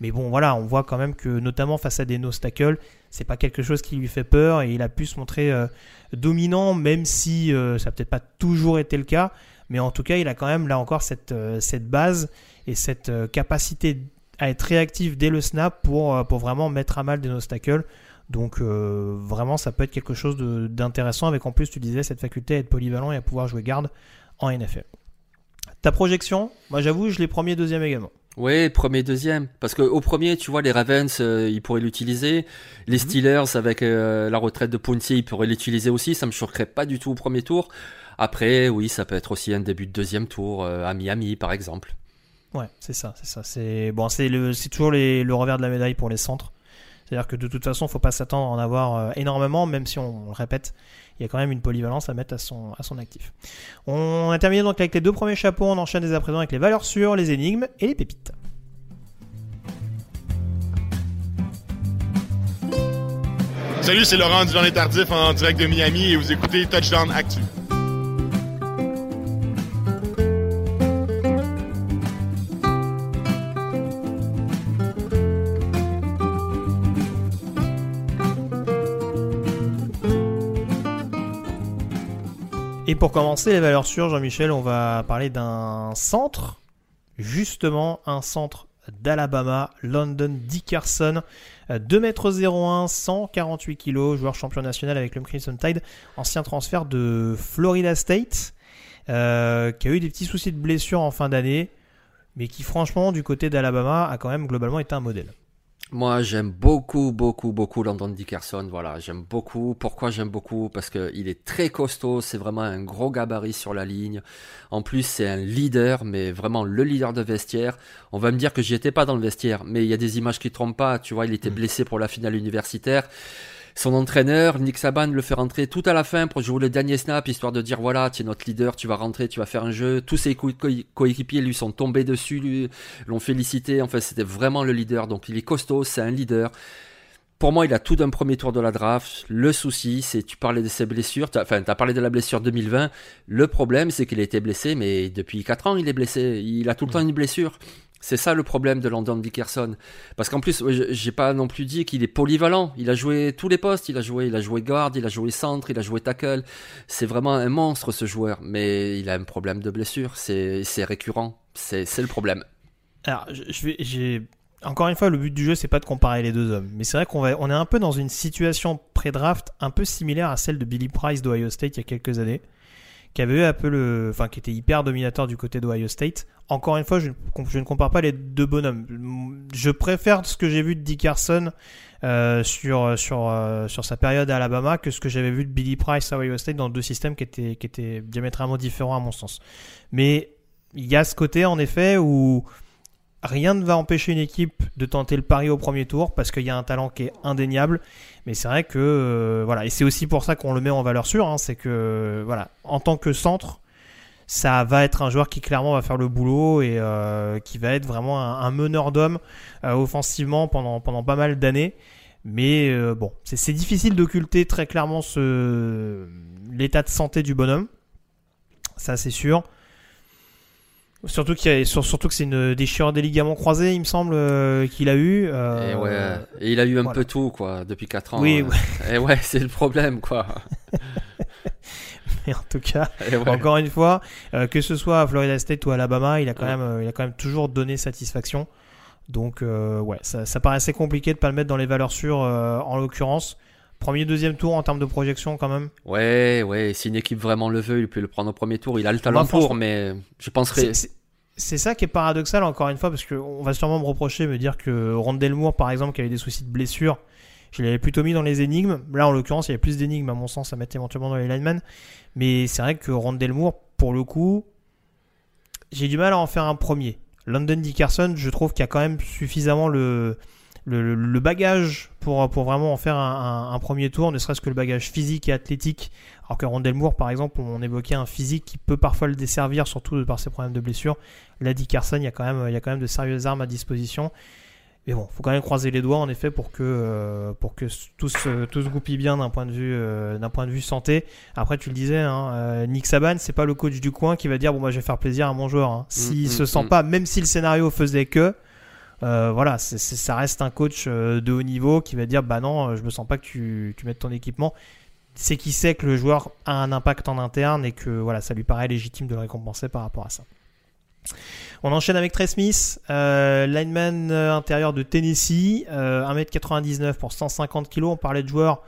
Mais bon, voilà, on voit quand même que, notamment face à des no tackles, c'est pas quelque chose qui lui fait peur et il a pu se montrer euh, dominant, même si euh, ça n'a peut-être pas toujours été le cas. Mais en tout cas, il a quand même là encore cette, euh, cette base et cette euh, capacité à être réactif dès le snap pour, euh, pour vraiment mettre à mal des no tackles. Donc euh, vraiment, ça peut être quelque chose d'intéressant avec en plus, tu disais, cette faculté à être polyvalent et à pouvoir jouer garde en NFL. Ta projection, moi j'avoue, je l'ai premier, deuxième également. Oui, premier, deuxième. Parce que au premier, tu vois, les Ravens, euh, ils pourraient l'utiliser. Les Mhm. Steelers, avec euh, la retraite de Pouncey, ils pourraient l'utiliser aussi. Ça me choquerait pas du tout au premier tour. Après, oui, ça peut être aussi un début de deuxième tour euh, à Miami, par exemple. Ouais, c'est ça, c'est ça. C'est bon, c'est le, c'est toujours les, le revers de la médaille pour les centres. C'est-à-dire que de toute façon, faut pas s'attendre à en avoir énormément, même si on, le répète, il y a quand même une polyvalence à mettre à son, à son actif. On a terminé donc avec les deux premiers chapeaux, on enchaîne dès à présent avec les valeurs sûres, les énigmes et les pépites. Salut, c'est Laurent du Journée Tardif en direct de Miami et vous écoutez Touchdown Actu. Et pour commencer les valeurs sûres, Jean-Michel, on va parler d'un centre, justement un centre d'Alabama, London Dickerson, 2m01, 148 kg, joueur champion national avec le Crimson Tide, ancien transfert de Florida State, euh, qui a eu des petits soucis de blessure en fin d'année, mais qui franchement du côté d'Alabama a quand même globalement été un modèle. Moi, j'aime beaucoup, beaucoup, beaucoup Landon Dickerson. Voilà, j'aime beaucoup. Pourquoi j'aime beaucoup? Parce qu'il est très costaud. C'est vraiment un gros gabarit sur la ligne. En plus, c'est un leader, mais vraiment le leader de vestiaire. On va me dire que j'y étais pas dans le vestiaire, mais il y a des images qui trompent pas. Tu vois, il était mm. blessé pour la finale universitaire. Son entraîneur, Nick Saban, le fait rentrer tout à la fin pour jouer le dernier snap, histoire de dire voilà, tu es notre leader, tu vas rentrer, tu vas faire un jeu. Tous ses coéquipiers lui sont tombés dessus, l'ont félicité. En fait, c'était vraiment le leader. Donc il est costaud, c'est un leader. Pour moi, il a tout d'un premier tour de la draft. Le souci, c'est, tu parlais de ses blessures, enfin, tu as parlé de la blessure 2020. Le problème, c'est qu'il a été blessé, mais depuis 4 ans, il est blessé. Il a tout le temps une blessure. C'est ça le problème de Landon Dickerson. Parce qu'en plus, j'ai pas non plus dit qu'il est polyvalent. Il a joué tous les postes. Il a joué, il a joué guard, il a joué centre, il a joué tackle. C'est vraiment un monstre ce joueur. Mais il a un problème de blessure. C'est récurrent. C'est le problème. Alors, j'ai encore une fois, le but du jeu, c'est pas de comparer les deux hommes. Mais c'est vrai qu'on va, on est un peu dans une situation pré-draft un peu similaire à celle de Billy Price d'Ohio State il y a quelques années qui avait eu un peu le, enfin, qui était hyper dominateur du côté d'Ohio State. Encore une fois, je, ne compare pas les deux bonhommes. Je préfère ce que j'ai vu de Dickerson euh, sur sur euh, sur sa période à Alabama que ce que j'avais vu de Billy Price à Ohio State dans deux systèmes qui étaient qui étaient diamétralement différents à mon sens. Mais il y a ce côté en effet où rien ne va empêcher une équipe de tenter le pari au premier tour parce qu'il y a un talent qui est indéniable. Mais c'est vrai que euh, voilà, et c'est aussi pour ça qu'on le met en valeur sûre. Hein, c'est que voilà, en tant que centre, ça va être un joueur qui clairement va faire le boulot et euh, qui va être vraiment un, meneur d'hommes euh, offensivement pendant pas mal d'années. Mais bon, c'est difficile d'occulter très clairement l'état de santé du bonhomme. Ça c'est sûr. Surtout, qu'il surtout que c'est une déchirure des ligaments croisés, il me semble, euh, qu'il a eu. Euh, et, ouais. et il a eu un peu tout, quoi, depuis 4 ans. Oui, euh. Et ouais, c'est le problème, quoi. [LAUGHS] Mais en tout cas, encore une fois, que ce soit à Florida State ou à Alabama, il a quand, même, il a quand même toujours donné satisfaction. Donc, ouais, ça, ça, paraissait compliqué de pas le mettre dans les valeurs sûres en l'occurrence. Premier, deuxième tour en termes de projection quand même Ouais, ouais, si une équipe vraiment le veut, il peut le prendre au premier tour. Il a le talent pour, mais je penserais. C'est ça qui est paradoxal encore une fois, parce qu'on va sûrement me reprocher, me dire que Rondell Moore, par exemple, qui avait des soucis de blessure, je l'avais plutôt mis dans les énigmes. Là, en l'occurrence, il y a plus d'énigmes, à mon sens, à mettre éventuellement dans les linemen. Mais c'est vrai que Rondell Moore, pour le coup, j'ai du mal à en faire un premier. London Dickerson, je trouve qu'il y a quand même suffisamment le, le, bagage pour, pour vraiment en faire un, premier tour, ne serait-ce que le bagage physique et athlétique. Alors que Rondell Moore, par exemple, on évoquait un physique qui peut parfois le desservir, surtout par ses problèmes de blessure. Là, dit Carson, il y, a quand même, il y a quand même de sérieuses armes à disposition. Mais bon, faut quand même croiser les doigts en effet pour que euh, pour que tout se, tout se goupille bien d'un point de vue euh, d'un point de vue santé. Après, tu le disais, hein, euh, Nick Saban, c'est pas le coach du coin qui va dire bon moi je vais faire plaisir à mon joueur. Hein. S'il mm, se mm, sent mm. pas, même si le scénario faisait que, euh, voilà, ça reste un coach euh, de haut niveau qui va dire bah non, euh, je me sens pas que tu, tu mettes ton équipement. C'est qui sait que le joueur a un impact en interne et que voilà, ça lui paraît légitime de le récompenser par rapport à ça. On enchaîne avec Trey Smith, lineman intérieur de Tennessee, 1m99 pour 150 kg. On parlait de joueurs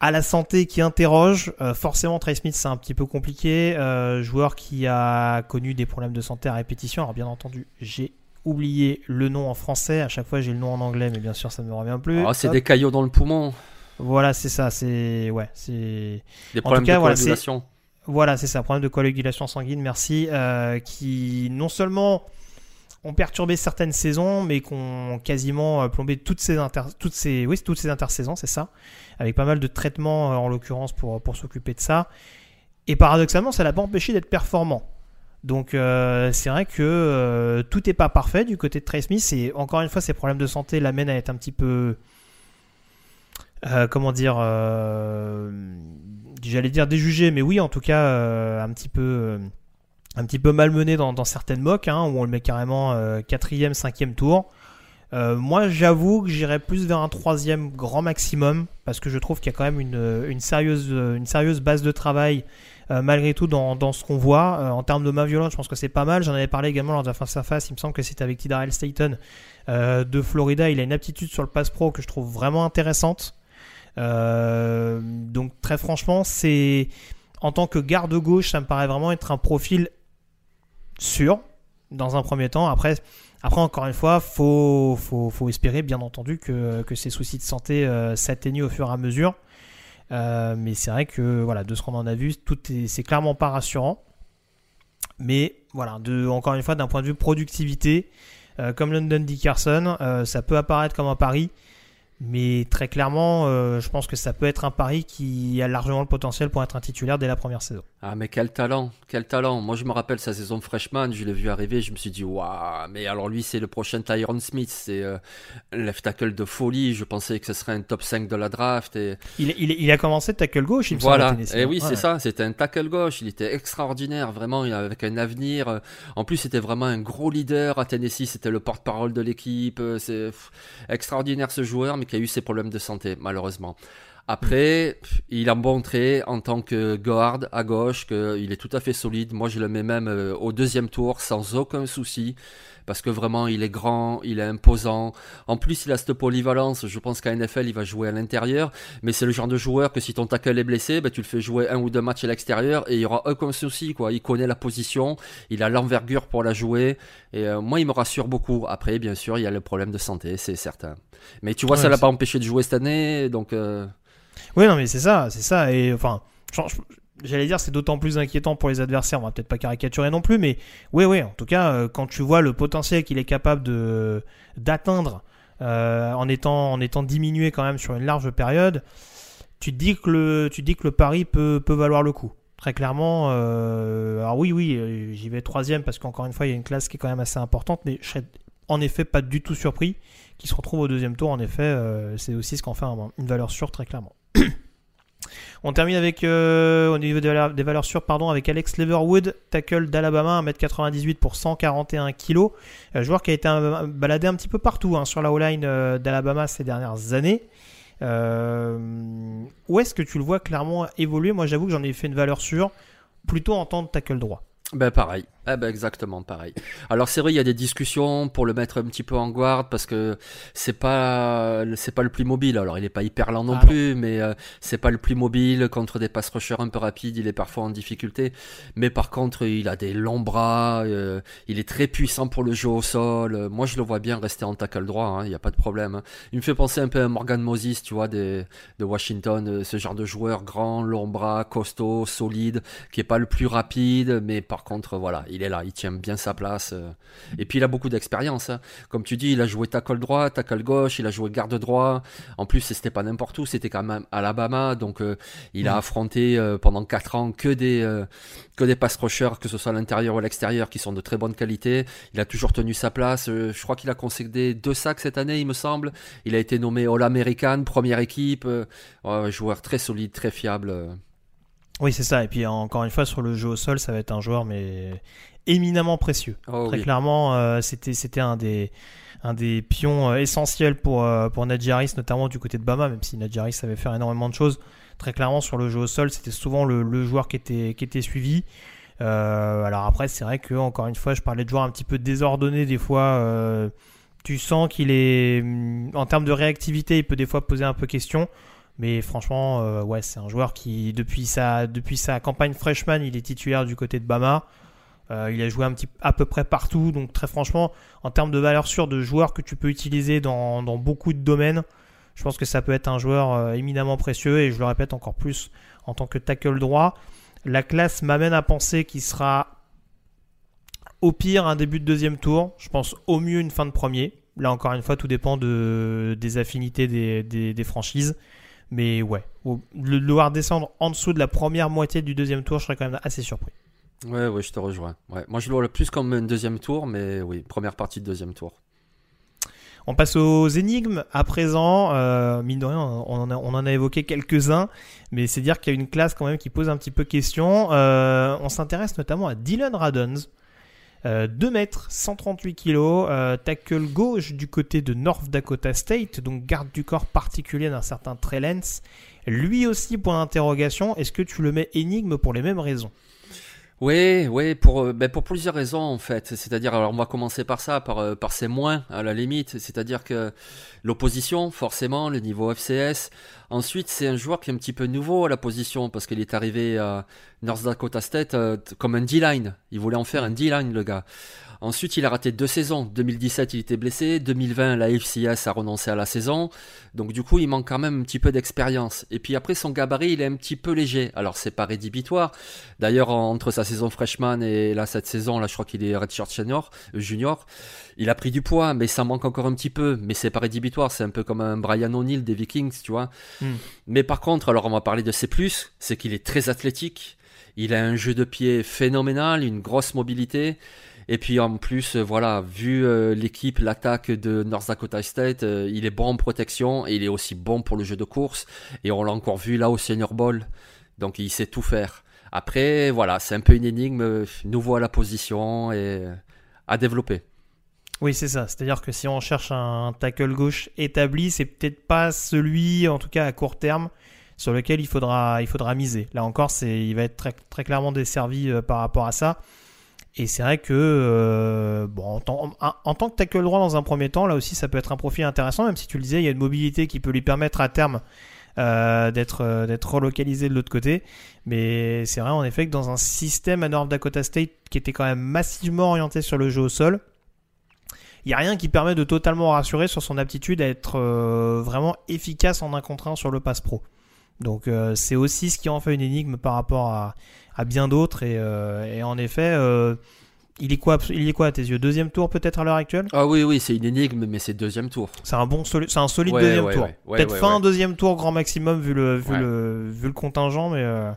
à la santé qui interroge. forcément, Trey Smith, c'est un petit peu compliqué. joueur qui a connu des problèmes de santé à répétition. Alors, bien entendu, j'ai oublié le nom en français. À chaque fois, j'ai le nom en anglais, mais bien sûr, ça ne me revient plus. Oh, c'est des caillots dans le poumon. Voilà, c'est ça. C'est ouais, c'est des problèmes de coagulation. Voilà, c'est ça, problème de coagulation sanguine, merci, euh, qui non seulement ont perturbé certaines saisons, mais qui ont quasiment euh, plombé toutes ces, inter... toutes ces... Oui, toutes ces intersaisons, c'est ça, avec pas mal de traitements euh, en l'occurrence pour, pour s'occuper de ça. Et paradoxalement, ça l'a pas empêché d'être performant. Donc euh, c'est vrai que euh, tout n'est pas parfait du côté de Trey Smith et encore une fois ses problèmes de santé l'amènent à être un petit peu euh, comment dire j'allais dire déjugé mais oui en tout cas un petit peu malmené dans, certaines mocks hein, où on le met carrément quatrième cinquième tour. Moi j'avoue que j'irais plus vers un troisième grand maximum parce que je trouve qu'il y a quand même une sérieuse base de travail euh, malgré tout dans, ce qu'on voit. Euh, en termes de main violente, je pense que c'est pas mal. J'en avais parlé également lors de la face à face. Il me semble que c'était avec Tidarell Staten euh, de Florida. Il a une aptitude sur le pass pro que je trouve vraiment intéressante. donc très franchement, c'est en tant que garde gauche, ça me paraît vraiment être un profil sûr dans un premier temps. Après, après encore une fois, faut, faut, faut espérer bien entendu que, que ces soucis de santé s'atténuent au fur et à mesure. Euh, mais c'est vrai que voilà, de ce qu'on en a vu, tout est, c'est clairement pas rassurant. Mais voilà, de, encore une fois, d'un point de vue productivité, euh, comme London Dickerson, euh, ça peut apparaître comme un pari, mais très clairement, euh, je pense que ça peut être un pari qui a largement le potentiel pour être un titulaire dès la première saison. Ah, mais quel talent, quel talent. Moi, je me rappelle sa saison freshman, je l'ai vu arriver, je me suis dit, waouh, mais alors lui, c'est le prochain Tyron Smith, c'est euh, left tackle de folie. Je pensais que ce serait un top 5 de la draft. Et... Il, il, il a commencé de tackle gauche, il me voilà. semble. Et oui, c'est ça, c'était un tackle gauche. Il était extraordinaire, vraiment, il avec un avenir. En plus, c'était vraiment un gros leader à Tennessee, c'était le porte-parole de l'équipe. C'est extraordinaire ce joueur, mais qui a eu ses problèmes de santé, malheureusement. Après, il a montré en tant que guard à gauche qu'il est tout à fait solide. Moi, je le mets même euh, au deuxième tour sans aucun souci. Parce que vraiment, il est grand, il est imposant. En plus, il a cette polyvalence. Je pense qu'à NFL, il va jouer à l'intérieur. Mais c'est le genre de joueur que si ton tackle est blessé, ben, tu le fais jouer un ou deux matchs à l'extérieur et il y aura aucun souci. Quoi. Il connaît la position, il a l'envergure pour la jouer. Et euh, moi, il me rassure beaucoup. Après, bien sûr, il y a le problème de santé, c'est certain. Mais tu vois, Ouais, ça l'a pas empêché de jouer cette année. Donc. euh, Oui, non, mais c'est ça, c'est ça. Et enfin, j'allais dire, c'est d'autant plus inquiétant pour les adversaires. On va peut-être pas caricaturer non plus, mais oui, oui, en tout cas, euh, quand tu vois le potentiel qu'il est capable de d'atteindre euh, en étant en étant diminué quand même sur une large période, tu te dis que le tu te dis que le pari peut peut valoir le coup. Très clairement, euh, alors oui, oui, j'y vais troisième parce qu'encore une fois, il y a une classe qui est quand même assez importante, mais je serais en effet pas du tout surpris qu'il se retrouve au deuxième tour. En effet, c'est aussi ce qu'en fait un- une valeur sûre, très clairement. On termine avec, euh, des valeurs, sûres, avec Alex Leverwood, tackle d'Alabama, 1m98 pour 141 kg. Euh, joueur qui a été baladé un petit peu partout hein, sur la O-line euh, d'Alabama ces dernières années. Euh, où est-ce que tu le vois clairement évoluer? Moi, j'avoue que j'en ai fait une valeur sûre, plutôt en tant que tackle droit. Ben pareil, eh ben exactement pareil. Alors c'est vrai, il y a des discussions pour le mettre un petit peu en garde parce que c'est pas c'est pas le plus mobile. Alors il est pas hyper lent non Ah non. plus, mais euh, c'est pas le plus mobile contre des pass rushers un peu rapides. Il est parfois en difficulté, mais par contre il a des longs bras, euh, il est très puissant pour le jeu au sol. Euh, Moi je le vois bien rester en tackle droit, hein, il n'y a pas de problème. hein. Il me fait penser un peu à Morgan Moses, tu vois, des, de Washington, euh, ce genre de joueur grand, long bras, costaud, solide, qui est pas le plus rapide, mais par contre, voilà, il est là, il tient bien sa place. euh. Et puis il a beaucoup d'expérience. hein. Comme tu dis, il a joué tackle droit, tackle gauche, il a joué garde droit. En plus, c'était pas n'importe où, c'était quand même Alabama, donc euh, il a affronté euh, pendant 4 ans que des euh, que des pass rushers, que ce soit à l'intérieur ou à l'extérieur, qui sont de très bonne qualité. Il a toujours tenu sa place. Je crois qu'il a concédé deux sacs cette année, il me semble. Il a été nommé All-American, première équipe. Ouais, joueur très solide, très fiable. Oui, c'est ça. Et puis encore une fois, sur le jeu au sol, ça va être un joueur mais éminemment précieux. Oh, Très oui. clairement, euh, c'était c'était un des un des pions euh, essentiels pour euh, pour Najee Harris, notamment du côté de Bama, même si Najee Harris savait faire énormément de choses. Très clairement, sur le jeu au sol, c'était souvent le, le joueur qui était qui était suivi. Euh, alors après, c'est vrai que encore une fois, je parlais de joueurs un petit peu désordonnés des fois. euh, tu sens qu'il est hum, en termes de réactivité, il peut des fois poser un peu question. Mais franchement, euh, ouais, c'est un joueur qui, depuis sa, campagne freshman, il est titulaire du côté de Bama. Euh, il a joué à peu près partout. Donc, très franchement, en termes de valeur sûre de joueur que tu peux utiliser dans, beaucoup de domaines, je pense que ça peut être un joueur euh, éminemment précieux. Et je le répète encore plus en tant que tackle droit. La classe m'amène à penser qu'il sera au pire un début de deuxième tour. Je pense au mieux une fin de premier. Là encore une fois, tout dépend de, des affinités des, franchises. Mais ouais, le, le voir descendre en dessous de la première moitié du deuxième tour, je serais quand même assez surpris. Ouais, ouais, je te rejoins. Ouais. Moi, je le vois le plus comme un deuxième tour, mais oui, première partie de deuxième tour. On passe aux énigmes à présent. Euh, mine de rien, on en a, on en a évoqué quelques-uns, mais c'est dire qu'il y a une classe quand même qui pose un petit peu question. Euh, on s'intéresse notamment à Dylan Radons. 2 euh, mètres, 138 kilos, euh, tackle gauche du côté de North Dakota State, donc garde du corps particulier d'un certain Trellens. Lui aussi, point d'interrogation, est-ce que tu le mets énigme pour les mêmes raisons? Oui, oui, pour, euh, ben pour plusieurs raisons en fait. C'est-à-dire, alors on va commencer par ça, par, euh, par ces moins à la limite. C'est-à-dire que l'opposition, forcément, le niveau FCS. Ensuite, c'est un joueur qui est un petit peu nouveau à la position parce qu'il est arrivé à North Dakota State euh, comme un D-line. Il voulait en faire un D-line, le gars. Ensuite, il a raté deux saisons. 2017, il était blessé. 2020, la FCS a renoncé à la saison. Donc, du coup, il manque quand même un petit peu d'expérience. Et puis après, son gabarit, il est un petit peu léger. Alors, c'est pas rédhibitoire. D'ailleurs, entre sa saison freshman et là, cette saison, là, je crois qu'il est redshirt senior, euh, junior. Il a pris du poids, mais ça manque encore un petit peu. Mais c'est pas rédhibitoire. C'est un peu comme un Brian O'Neill des Vikings, tu vois. Hmm. Mais par contre, alors, on va parler de ses plus. C'est qu'il est très athlétique. Il a un jeu de pied phénoménal, une grosse mobilité. Et puis en plus, euh, voilà, vu euh, l'équipe, l'attaque de North Dakota State, euh, il est bon en protection et il est aussi bon pour le jeu de course. Et on l'a encore vu là au Senior Bowl. Donc il sait tout faire. Après, voilà, c'est un peu une énigme, nouveau à la position et à développer. Oui, c'est ça. C'est-à-dire que si on cherche un tackle gauche établi, c'est peut-être pas celui, en tout cas à court terme, sur lequel il faudra, il faudra miser. Là encore, c'est, il va être très, très clairement desservi par rapport à ça. Et c'est vrai que, euh, bon, en, tant que tackle droit dans un premier temps, là aussi, ça peut être un profil intéressant, même si tu le disais, il y a une mobilité qui peut lui permettre à terme euh, d'être euh, d'être relocalisé de l'autre côté. Mais c'est vrai, en effet, que dans un système à North Dakota State qui était quand même massivement orienté sur le jeu au sol, il n'y a rien qui permet de totalement rassurer sur son aptitude à être vraiment efficace en un contre un sur le pass pro. Donc c'est aussi ce qui en fait une énigme par rapport à, à bien d'autres. Et, euh, en effet, euh, il est quoi, il est quoi à tes yeux? Deuxième tour peut-être à l'heure actuelle? Ah oui, oui, c'est une énigme, mais c'est deuxième tour. C'est un bon, c'est un solide deuxième tour. peut-être fin deuxième tour grand maximum vu le, vu le, vu le contingent, mais euh,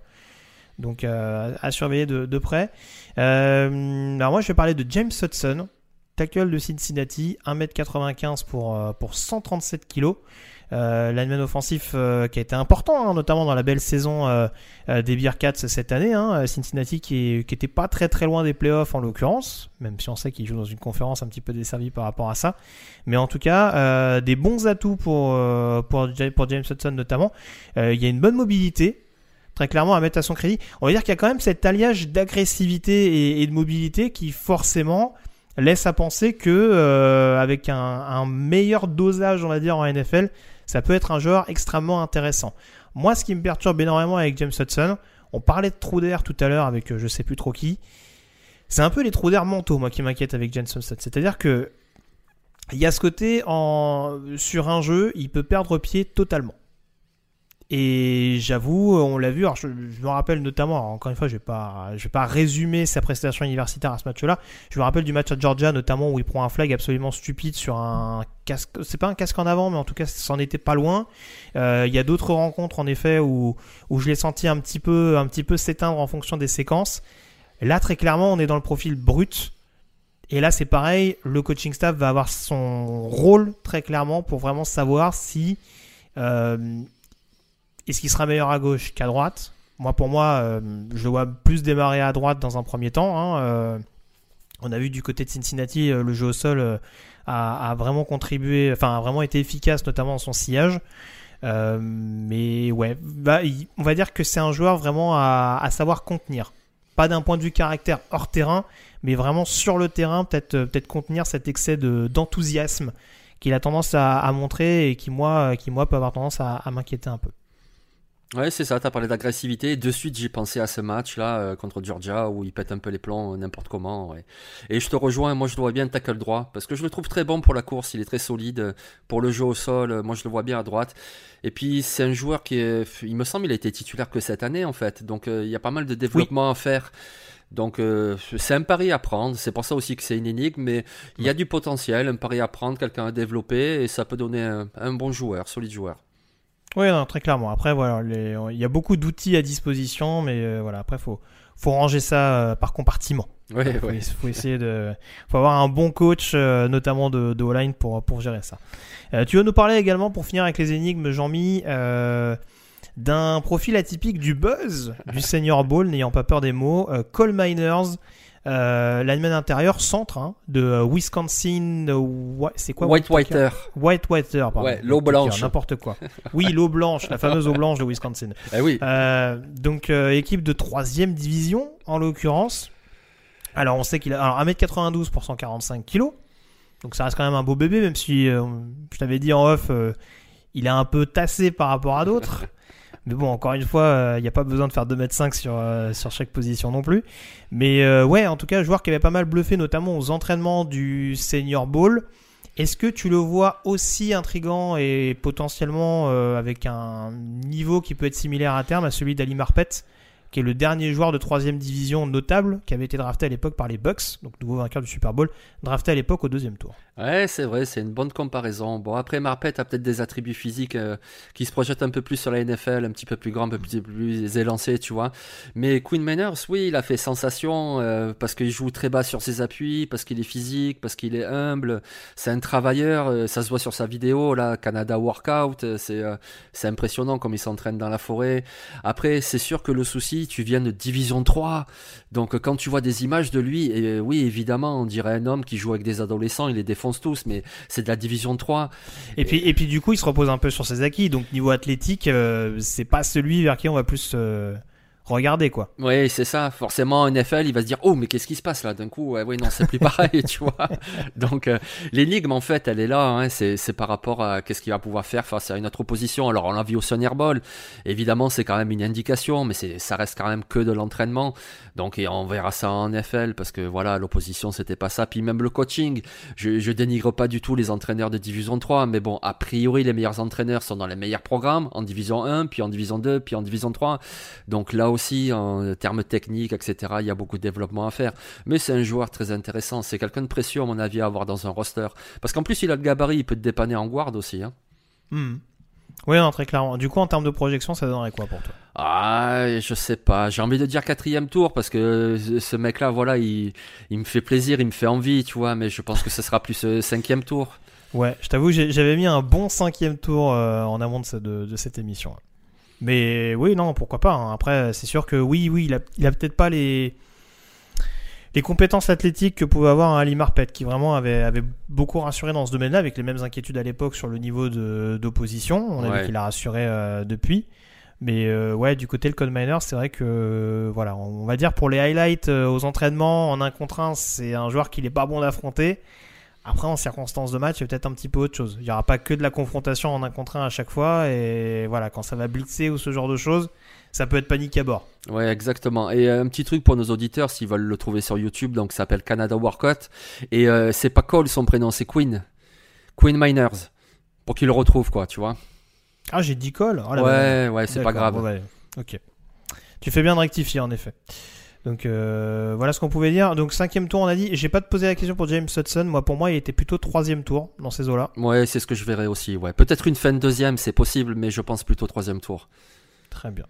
donc à surveiller de, de près. alors moi, je vais parler de James Hudson, tackle de Cincinnati, 1m95 pour pour 137 kg. Euh, offensif euh, qui a été important, hein, notamment dans la belle saison euh, euh, des Bearcats cette année. Hein, Cincinnati qui, qui était pas très très loin des playoffs en l'occurrence, même si on sait qu'il joue dans une conférence un petit peu desservie par rapport à ça. Mais en tout cas, des bons atouts pour, pour, pour James Hudson notamment. Il y a une bonne mobilité, très clairement à mettre à son crédit. On va dire qu'il y a quand même cet alliage d'agressivité et, de mobilité qui forcément laisse à penser que avec un, un, meilleur dosage, on va dire en NFL, ça peut être un joueur extrêmement intéressant. Moi, ce qui me perturbe énormément avec James Hudson, on parlait de trous d'air tout à l'heure avec euh, je sais plus trop qui. C'est un peu les trous d'air mentaux, moi, qui m'inquiètent avec James Hudson. C'est-à-dire que il y a ce côté en, sur un jeu, il peut perdre pied totalement. Et j'avoue, on l'a vu, alors je, me rappelle notamment, encore une fois, je vais pas, vais pas résumer sa prestation universitaire à ce match-là. Je me rappelle du match à Georgia, notamment où il prend un flag absolument stupide sur un casque. C'est pas un casque en avant, mais en tout cas, ça en était pas loin. Euh, il y a d'autres rencontres, en effet, où, où je l'ai senti un petit peu, un petit peu s'éteindre en fonction des séquences. Là, très clairement, on est dans le profil brut. Et là, c'est pareil, le coaching staff va avoir son rôle très clairement pour vraiment savoir si euh, est-ce qu'il sera meilleur à gauche qu'à droite? Moi, pour moi, euh, je vois plus démarrer à droite dans un premier temps. Hein, euh. on a vu du côté de Cincinnati, euh, le jeu au sol a, vraiment contribué, enfin a vraiment été efficace, notamment dans son sillage. mais ouais, on va dire que c'est un joueur vraiment à, savoir contenir. Pas d'un point de vue caractère hors terrain, mais vraiment sur le terrain, peut-être peut contenir cet excès d'enthousiasme qu'il a tendance à, montrer et qui moi, qui moi peut avoir tendance à m'inquiéter un peu. Ouais, c'est ça, tu as parlé d'agressivité. De suite, j'ai pensé à ce match-là euh, contre Georgia où il pète un peu les plombs euh, n'importe comment. ouais. Et je te rejoins, moi je le vois bien tackle droit parce que je le trouve très bon pour la course, il est très solide. Pour le jeu au sol, euh, moi je le vois bien à droite. Et puis c'est un joueur qui est, il me semble, il a été titulaire que cette année en fait. Donc euh, il y a pas mal de développement à faire. Donc euh, c'est un pari à prendre, c'est pour ça aussi que c'est une énigme, mais il y a du potentiel, un pari à prendre, quelqu'un à développer, et ça peut donner un, un bon joueur, solide joueur. Oui, non, très clairement. Après, voilà, les- il y a beaucoup d'outils à disposition, mais euh, voilà, après, faut, faut ranger ça euh, par compartiment. Ouais, faut, ouais. faut essayer de, faut avoir un bon coach, euh, notamment de, de O-line pour, pour gérer ça. Tu veux nous parler également, pour finir avec les énigmes, Jean-Mi, d'un profil atypique du buzz du Senior Bowl, n'ayant pas peur des mots, Cole Miners, euh, lineman intérieur, centre hein, de euh, Wisconsin, euh, c'est quoi White Whitaker Whiter. White Whiter, pardon. Ouais, l'eau blanche. N'importe quoi. Oui, l'eau blanche, la fameuse eau blanche de Wisconsin. [LAUGHS] Eh oui. Euh, donc euh, équipe de troisième division en l'occurrence. Alors on sait qu'il a alors 1m92 pour 145 kg. Donc ça reste quand même un beau bébé même si je t'avais dit en off il est un peu tassé par rapport à d'autres. [LAUGHS] Mais bon, encore une fois, il n'y a pas besoin de faire 2m5 sur, euh, sur chaque position non plus. Mais euh, ouais, en tout cas, joueur qui avait pas mal bluffé, notamment aux entraînements du Senior Bowl. Est-ce que tu le vois aussi intrigant et potentiellement euh, avec un niveau qui peut être similaire à terme à celui d'Ali Marpet, qui est le dernier joueur de troisième division notable qui avait été drafté à l'époque par les Bucks, donc nouveau vainqueur du Super Bowl, drafté à l'époque au deuxième tour. Ouais, c'est vrai, c'est une bonne comparaison. Bon, après, Marpet a peut-être des attributs physiques euh, qui se projettent un peu plus sur la NFL, un petit peu plus grand, un peu plus, élancé, tu vois. Mais Quinn Manners, oui, il a fait sensation euh, parce qu'il joue très bas sur ses appuis, parce qu'il est physique, parce qu'il est humble. C'est un travailleur, euh, ça se voit sur sa vidéo, là, Canada Workout. c'est impressionnant comme il s'entraîne dans la forêt. Après, c'est sûr que le souci, tu viens de Division 3. Donc, quand tu vois des images de lui, et, euh, oui, évidemment, on dirait un homme qui joue avec des adolescents, il les défonce tous, mais c'est de la Division 3. Et puis, et puis du coup, il se repose un peu sur ses acquis. Donc niveau athlétique, euh, c'est pas celui vers qui on va plus euh, regarder quoi. Oui, c'est ça. Forcément, NFL, il va se dire Oh, mais qu'est-ce qui se passe là? D'un coup, ouais, non, c'est plus [LAUGHS] pareil, tu vois. Donc, euh, l'énigme, en fait, elle est là. Hein, c'est, par rapport à qu'est-ce qu'il va pouvoir faire face à une autre opposition. Alors, on l'a vu au Senior Bowl. Évidemment, c'est quand même une indication, mais ça reste quand même que de l'entraînement. Donc, et on verra ça en NFL parce que voilà, l'opposition, c'était pas ça. Puis même le coaching, je, je dénigre pas du tout les entraîneurs de Division 3, mais bon, a priori, les meilleurs entraîneurs sont dans les meilleurs programmes, en Division 1, puis en Division 2, puis en Division 3. Donc là aussi, en termes techniques, etc., il y a beaucoup de développement à faire. Mais c'est un joueur très intéressant. C'est quelqu'un de précieux, à mon avis, à avoir dans un roster. Parce qu'en plus, il a le gabarit, il peut te dépanner en guard aussi. Hein. Hmm. Oui, non, très clairement. Du coup, en termes de projection, ça donnerait quoi pour toi? Ah, je sais pas. J'ai envie de dire quatrième tour parce que ce mec-là, voilà, il, il me fait plaisir, il me fait envie, tu vois. Mais je pense que ce sera plus euh, cinquième tour. Ouais, je t'avoue, j'avais mis un bon cinquième tour euh, en amont de cette émission. Mais oui, non, pourquoi pas. hein. Après, c'est sûr que oui, oui, il a, il a peut-être pas les les compétences athlétiques que pouvait avoir un Ali Marpet, qui vraiment avait, avait beaucoup rassuré dans ce domaine-là, avec les mêmes inquiétudes à l'époque sur le niveau d'opposition. On a Ouais. vu qu'il a rassuré euh, depuis. Mais euh, ouais, du côté le Code Miner, c'est vrai que voilà, on va dire pour les highlights euh, aux entraînements en un contre un, c'est un joueur qu'il est pas bon d'affronter. Après, en circonstances de match, c'est peut-être un petit peu autre chose. Il n'y aura pas que de la confrontation en un contre un à chaque fois. Et voilà, quand ça va blitzer ou ce genre de choses, ça peut être panique à bord. Ouais, exactement. Et euh, un petit truc pour nos auditeurs, s'ils veulent le trouver sur YouTube, donc ça s'appelle Canada Workout. Et euh, c'est pas Cole son prénom, c'est Queen. Queen Miners. Pour qu'ils le retrouvent, quoi, tu vois. Ah, j'ai dit call. Oh ouais, ouais, c'est pas grave. ouais. Ok. Tu fais bien de rectifier, en effet. Donc euh, voilà ce qu'on pouvait dire. Donc cinquième tour, on a dit. J'ai pas poser la question pour James Hudson. Moi, pour moi, il était plutôt troisième tour dans ces eaux-là. Ouais, c'est ce que je verrai aussi. Ouais, peut-être une fin de deuxième, c'est possible, mais je pense plutôt troisième tour. Très bien.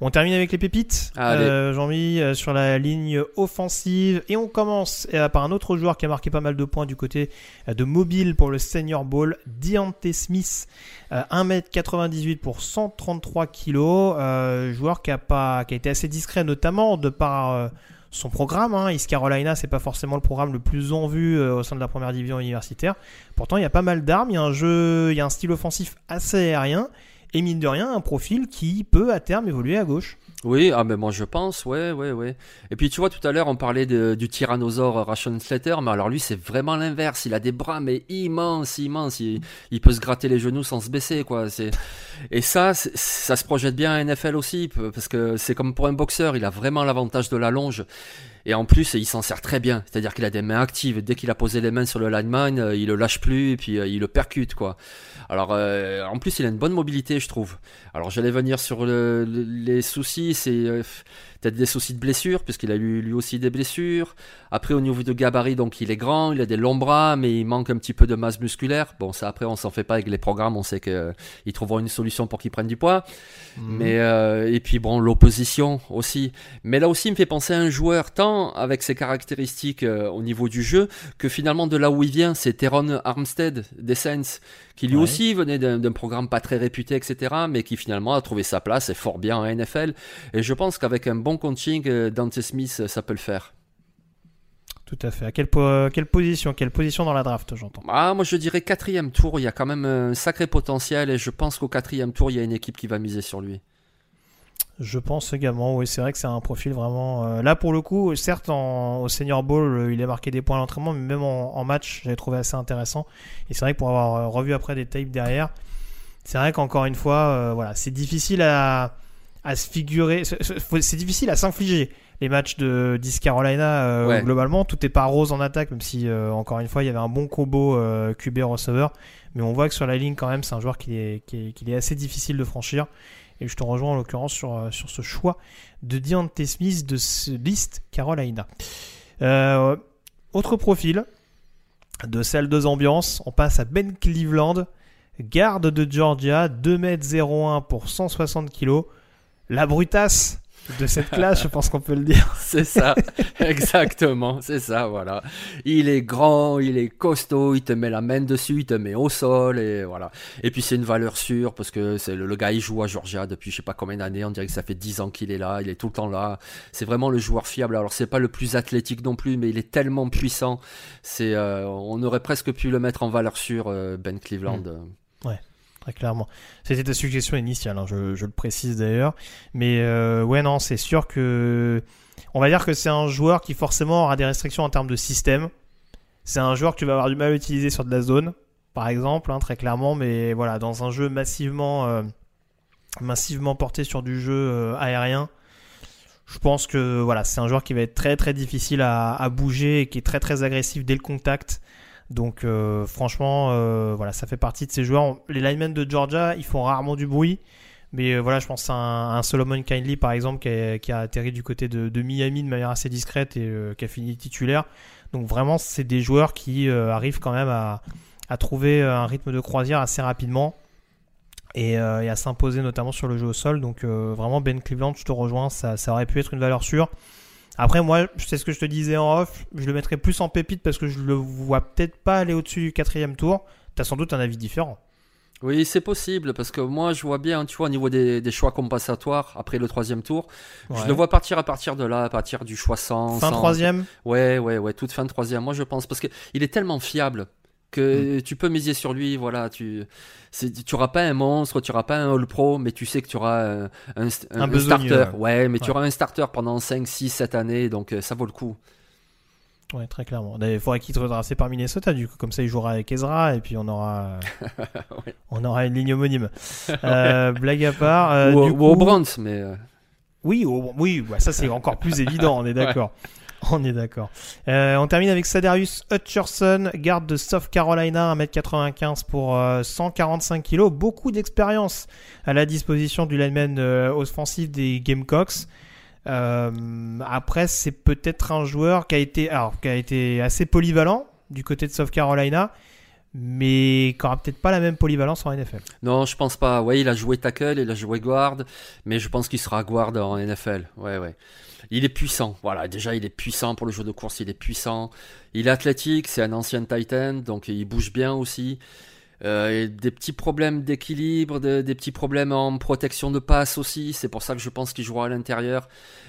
On termine avec les pépites. Euh, Jean-Mi euh, sur la ligne offensive. Et on commence euh, par un autre joueur qui a marqué pas mal de points du côté euh, de mobile pour le Senior Bowl. Deontay Smith, euh, 1m98 pour 133 kg. Joueur qui a, pas, qui a été assez discret, notamment de par son programme. Hein. East Carolina, c'est pas forcément le programme le plus en vue euh, au sein de la première division universitaire. Pourtant, il y a pas mal d'armes. Il y a un jeu, il y a un style offensif assez aérien et mine de rien un profil qui peut à terme évoluer à gauche. Oui, ah mais moi je pense, ouais, ouais, ouais. Et puis tu vois, tout à l'heure on parlait du tyrannosaure Ration Slater, mais alors lui c'est vraiment l'inverse. Il a des bras mais immenses, immenses. Il, il, peut se gratter les genoux sans se baisser, quoi. C'est et ça, ça se projette bien à NFL aussi, parce que c'est comme pour un boxeur, il a vraiment l'avantage de la longe. Et en plus, il s'en sert très bien. C'est-à-dire qu'il a des mains actives. Dès qu'il a posé les mains sur le lineman, euh, il le lâche plus et puis euh, il le percute, quoi. Alors, euh, en plus, il a une bonne mobilité, je trouve. Alors, j'allais venir sur le, les soucis. C'est peut-être des soucis de blessure, puisqu'il a eu lui aussi des blessures. Après, au niveau de gabarit, donc il est grand, il a des longs bras, mais il manque un petit peu de masse musculaire. Bon, ça après, on s'en fait pas avec les programmes, on sait qu'ils trouveront une solution pour qu'il prenne du poids. Mhm. Mais euh, et puis bon, l'opposition aussi. Mais là aussi, il me fait penser à un joueur tant avec ses caractéristiques euh, au niveau du jeu que finalement de là où il vient, c'est Teron Armstead des Saints, qui lui aussi venait d'un programme pas très réputé, etc., mais qui finalement a trouvé sa place et fort bien en NFL. Et je pense qu'avec un bon coaching, euh, Dante Smith, ça peut le faire. Tout à fait. À quelle, quelle position Quelle position dans la draft, j'entends? Ah, Moi, je dirais quatrième tour. Il y a quand même un sacré potentiel et je pense qu'au quatrième tour, il y a une équipe qui va miser sur lui. Je pense également, oui, c'est vrai que c'est un profil vraiment. Euh, là, pour le coup, certes, au Senior Bowl, euh, il a marqué des points à l'entraînement, mais même en, match, j'ai trouvé assez intéressant. Et c'est vrai que pour avoir euh, revu après des tapes derrière, c'est vrai qu'encore une fois, voilà, c'est difficile à, à se figurer, c'est difficile à s'infliger les matchs de 10 Carolina globalement tout est pas rose en attaque même si encore une fois il y avait un bon combo QB receveur mais on voit que sur la ligne quand même c'est un joueur qui est, qui est, est, assez difficile de franchir et je te rejoins en l'occurrence sur, euh, sur ce choix de Deontay Smith de ce liste Carolina. Euh, autre profil de celle deux ambiances, on passe à Ben Cleveland, garde de Georgia, 2m01 pour 160 kg. La brutasse de cette classe, je pense qu'on peut le dire. [LAUGHS] C'est ça, exactement, c'est ça, voilà. Il est grand, il est costaud, il te met la main dessus, il te met au sol, et voilà. Et puis c'est une valeur sûre, parce que c'est le, gars, il joue à Georgia depuis je sais pas combien d'années, on dirait que ça fait 10 ans qu'il est là, il est tout le temps là. C'est vraiment le joueur fiable. Alors c'est pas le plus athlétique non plus, mais il est tellement puissant. C'est, euh, on aurait presque pu le mettre en valeur sûre, euh, Ben Cleveland. Mm. Ouais très clairement. C'était ta suggestion initiale, hein, je, le précise d'ailleurs. Mais euh, ouais, non, c'est sûr que. On va dire que c'est un joueur qui forcément aura des restrictions en termes de système. C'est un joueur que tu vas avoir du mal à utiliser sur de la zone, par exemple, hein, très clairement. Mais voilà, dans un jeu massivement, euh, massivement porté sur du jeu euh, aérien, je pense que voilà, c'est un joueur qui va être très très difficile à, à, bouger et qui est très très agressif dès le contact. Donc euh, franchement, euh, voilà, ça fait partie de ces joueurs. Les linemen de Georgia, ils font rarement du bruit. Mais euh, voilà, je pense à un, Solomon Kindly par exemple qui a, atterri du côté de, Miami de manière assez discrète et qui a fini titulaire. Donc vraiment, c'est des joueurs qui arrivent quand même à, trouver un rythme de croisière assez rapidement et, à s'imposer notamment sur le jeu au sol. Donc vraiment, Ben Cleveland, je te rejoins, ça, ça aurait pu être une valeur sûre. Après, moi, c'est ce que je te disais en off, je le mettrais plus en pépite parce que je le vois peut-être pas aller au-dessus du quatrième tour. Tu as sans doute un avis différent. Oui, c'est possible, parce que moi, je vois bien, tu vois, au niveau des, choix compensatoires, après le troisième tour, je le vois partir à partir de là, à partir du choix 100. Fin troisième? Ouais, ouais, ouais, toute fin de troisième, moi je pense, parce qu'il est tellement fiable que tu peux miser sur lui. Voilà, tu tu auras pas un monstre, tu auras pas un All Pro, mais tu sais que tu auras un, starter. Ouais, mais tu auras un starter pendant 5, 6, 7 années, donc euh, ça vaut le coup. Ouais, très clairement. Il faudrait qu'il se par Minnesota, du coup, comme ça il jouera avec Ezra et puis on aura, [LAUGHS] on aura une ligne homonyme. [LAUGHS] Euh, blague à part. Euh, ou, au Brands, mais. Oui, oui, ça c'est encore plus évident, on est [LAUGHS] d'accord. [LAUGHS] On est d'accord. Euh, on termine avec Sadarius Hutcherson, garde de South Carolina, 1m95 pour 145 euh, kg. Beaucoup d'expérience à la disposition du lineman euh, offensif des Gamecocks. après, c'est peut-être un joueur qui a été, alors, qui a été assez polyvalent du côté de South Carolina mais qui n'aura peut-être pas la même polyvalence en NFL. Non, je pense pas. Ouais, il a joué tackle, il a joué guard, mais je pense qu'il sera guard en NFL. Ouais, ouais. Il est puissant. Voilà, déjà, il est puissant pour le jeu de course, il est puissant. Il est athlétique, c'est un ancien Titan, donc il bouge bien aussi. Euh, des petits problèmes d'équilibre, des petits problèmes en protection de passe aussi. C'est pour ça que je pense qu'il jouera à l'intérieur.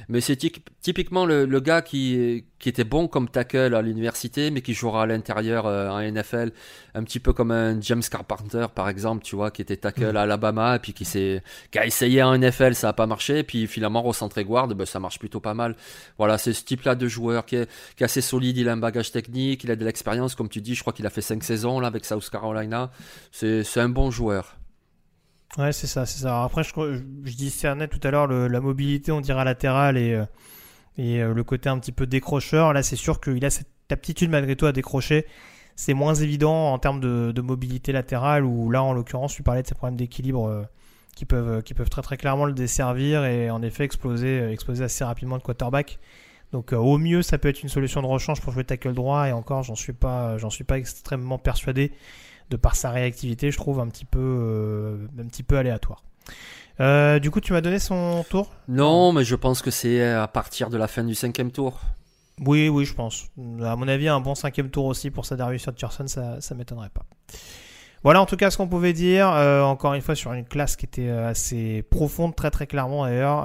Mais c'est typiquement le, gars qui, qui était bon comme tackle à l'université, mais qui jouera à l'intérieur euh, en NFL, un petit peu comme un James Carpenter par exemple, tu vois, qui était tackle mm. à Alabama, et puis qui, s'est, qui a essayé en NFL, ça a pas marché, et puis finalement recentré guard, ben, ça marche plutôt pas mal. Voilà, c'est ce type-là de joueur qui est, qui est assez solide, il a un bagage technique, il a de l'expérience, comme tu dis, je crois qu'il a fait 5 saisons là avec South Carolina. C'est, c'est un bon joueur. Ouais, c'est ça, c'est ça. après, je, je, discernais tout à l'heure la mobilité, on dirait latérale et, euh, et euh, le côté un petit peu décrocheur. Là, c'est sûr qu'il a cette aptitude malgré tout à décrocher. C'est moins évident en termes de, mobilité latérale, où là, en l'occurrence, tu parlais de ces problèmes d'équilibre euh, qui, peuvent, qui peuvent très très clairement le desservir et en effet exploser, exploser assez rapidement le quarterback. Donc au mieux, ça peut être une solution de rechange pour jouer tackle droit, et encore, j'en suis pas, j'en suis pas extrêmement persuadé de par sa réactivité, je trouve un petit peu, euh, un petit peu aléatoire. Euh, du coup, tu m'as donné son tour Non, mais je pense que c'est à partir de la fin du cinquième tour. Oui, oui, je pense. À mon avis, un bon cinquième tour aussi pour Sadarius Hutcherson, ça, ça m'étonnerait pas. Voilà en tout cas ce qu'on pouvait dire. Euh, encore une fois sur une classe qui était assez profonde, très très clairement d'ailleurs.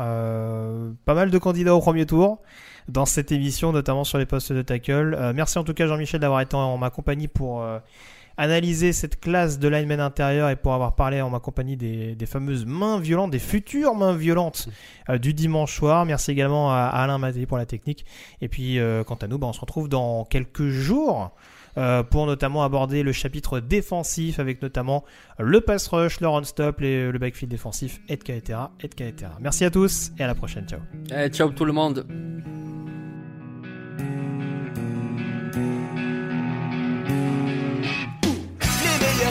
pas mal de candidats au premier tour dans cette émission, notamment sur les postes de tackle. merci en tout cas Jean-Michel d'avoir été en ma compagnie pour analyser cette classe de lineman intérieur et pour avoir parlé en ma compagnie des, fameuses mains violentes, des futures mains violentes euh, du dimanche soir. Merci également à, Alain Maté pour la technique. Et puis, euh, quant à nous, bah, on se retrouve dans quelques jours. Euh, pour notamment aborder le chapitre défensif avec notamment le pass rush, le run stop, le backfield défensif, etc., etc. Merci à tous et à la prochaine. Ciao. Eh, ciao tout le monde.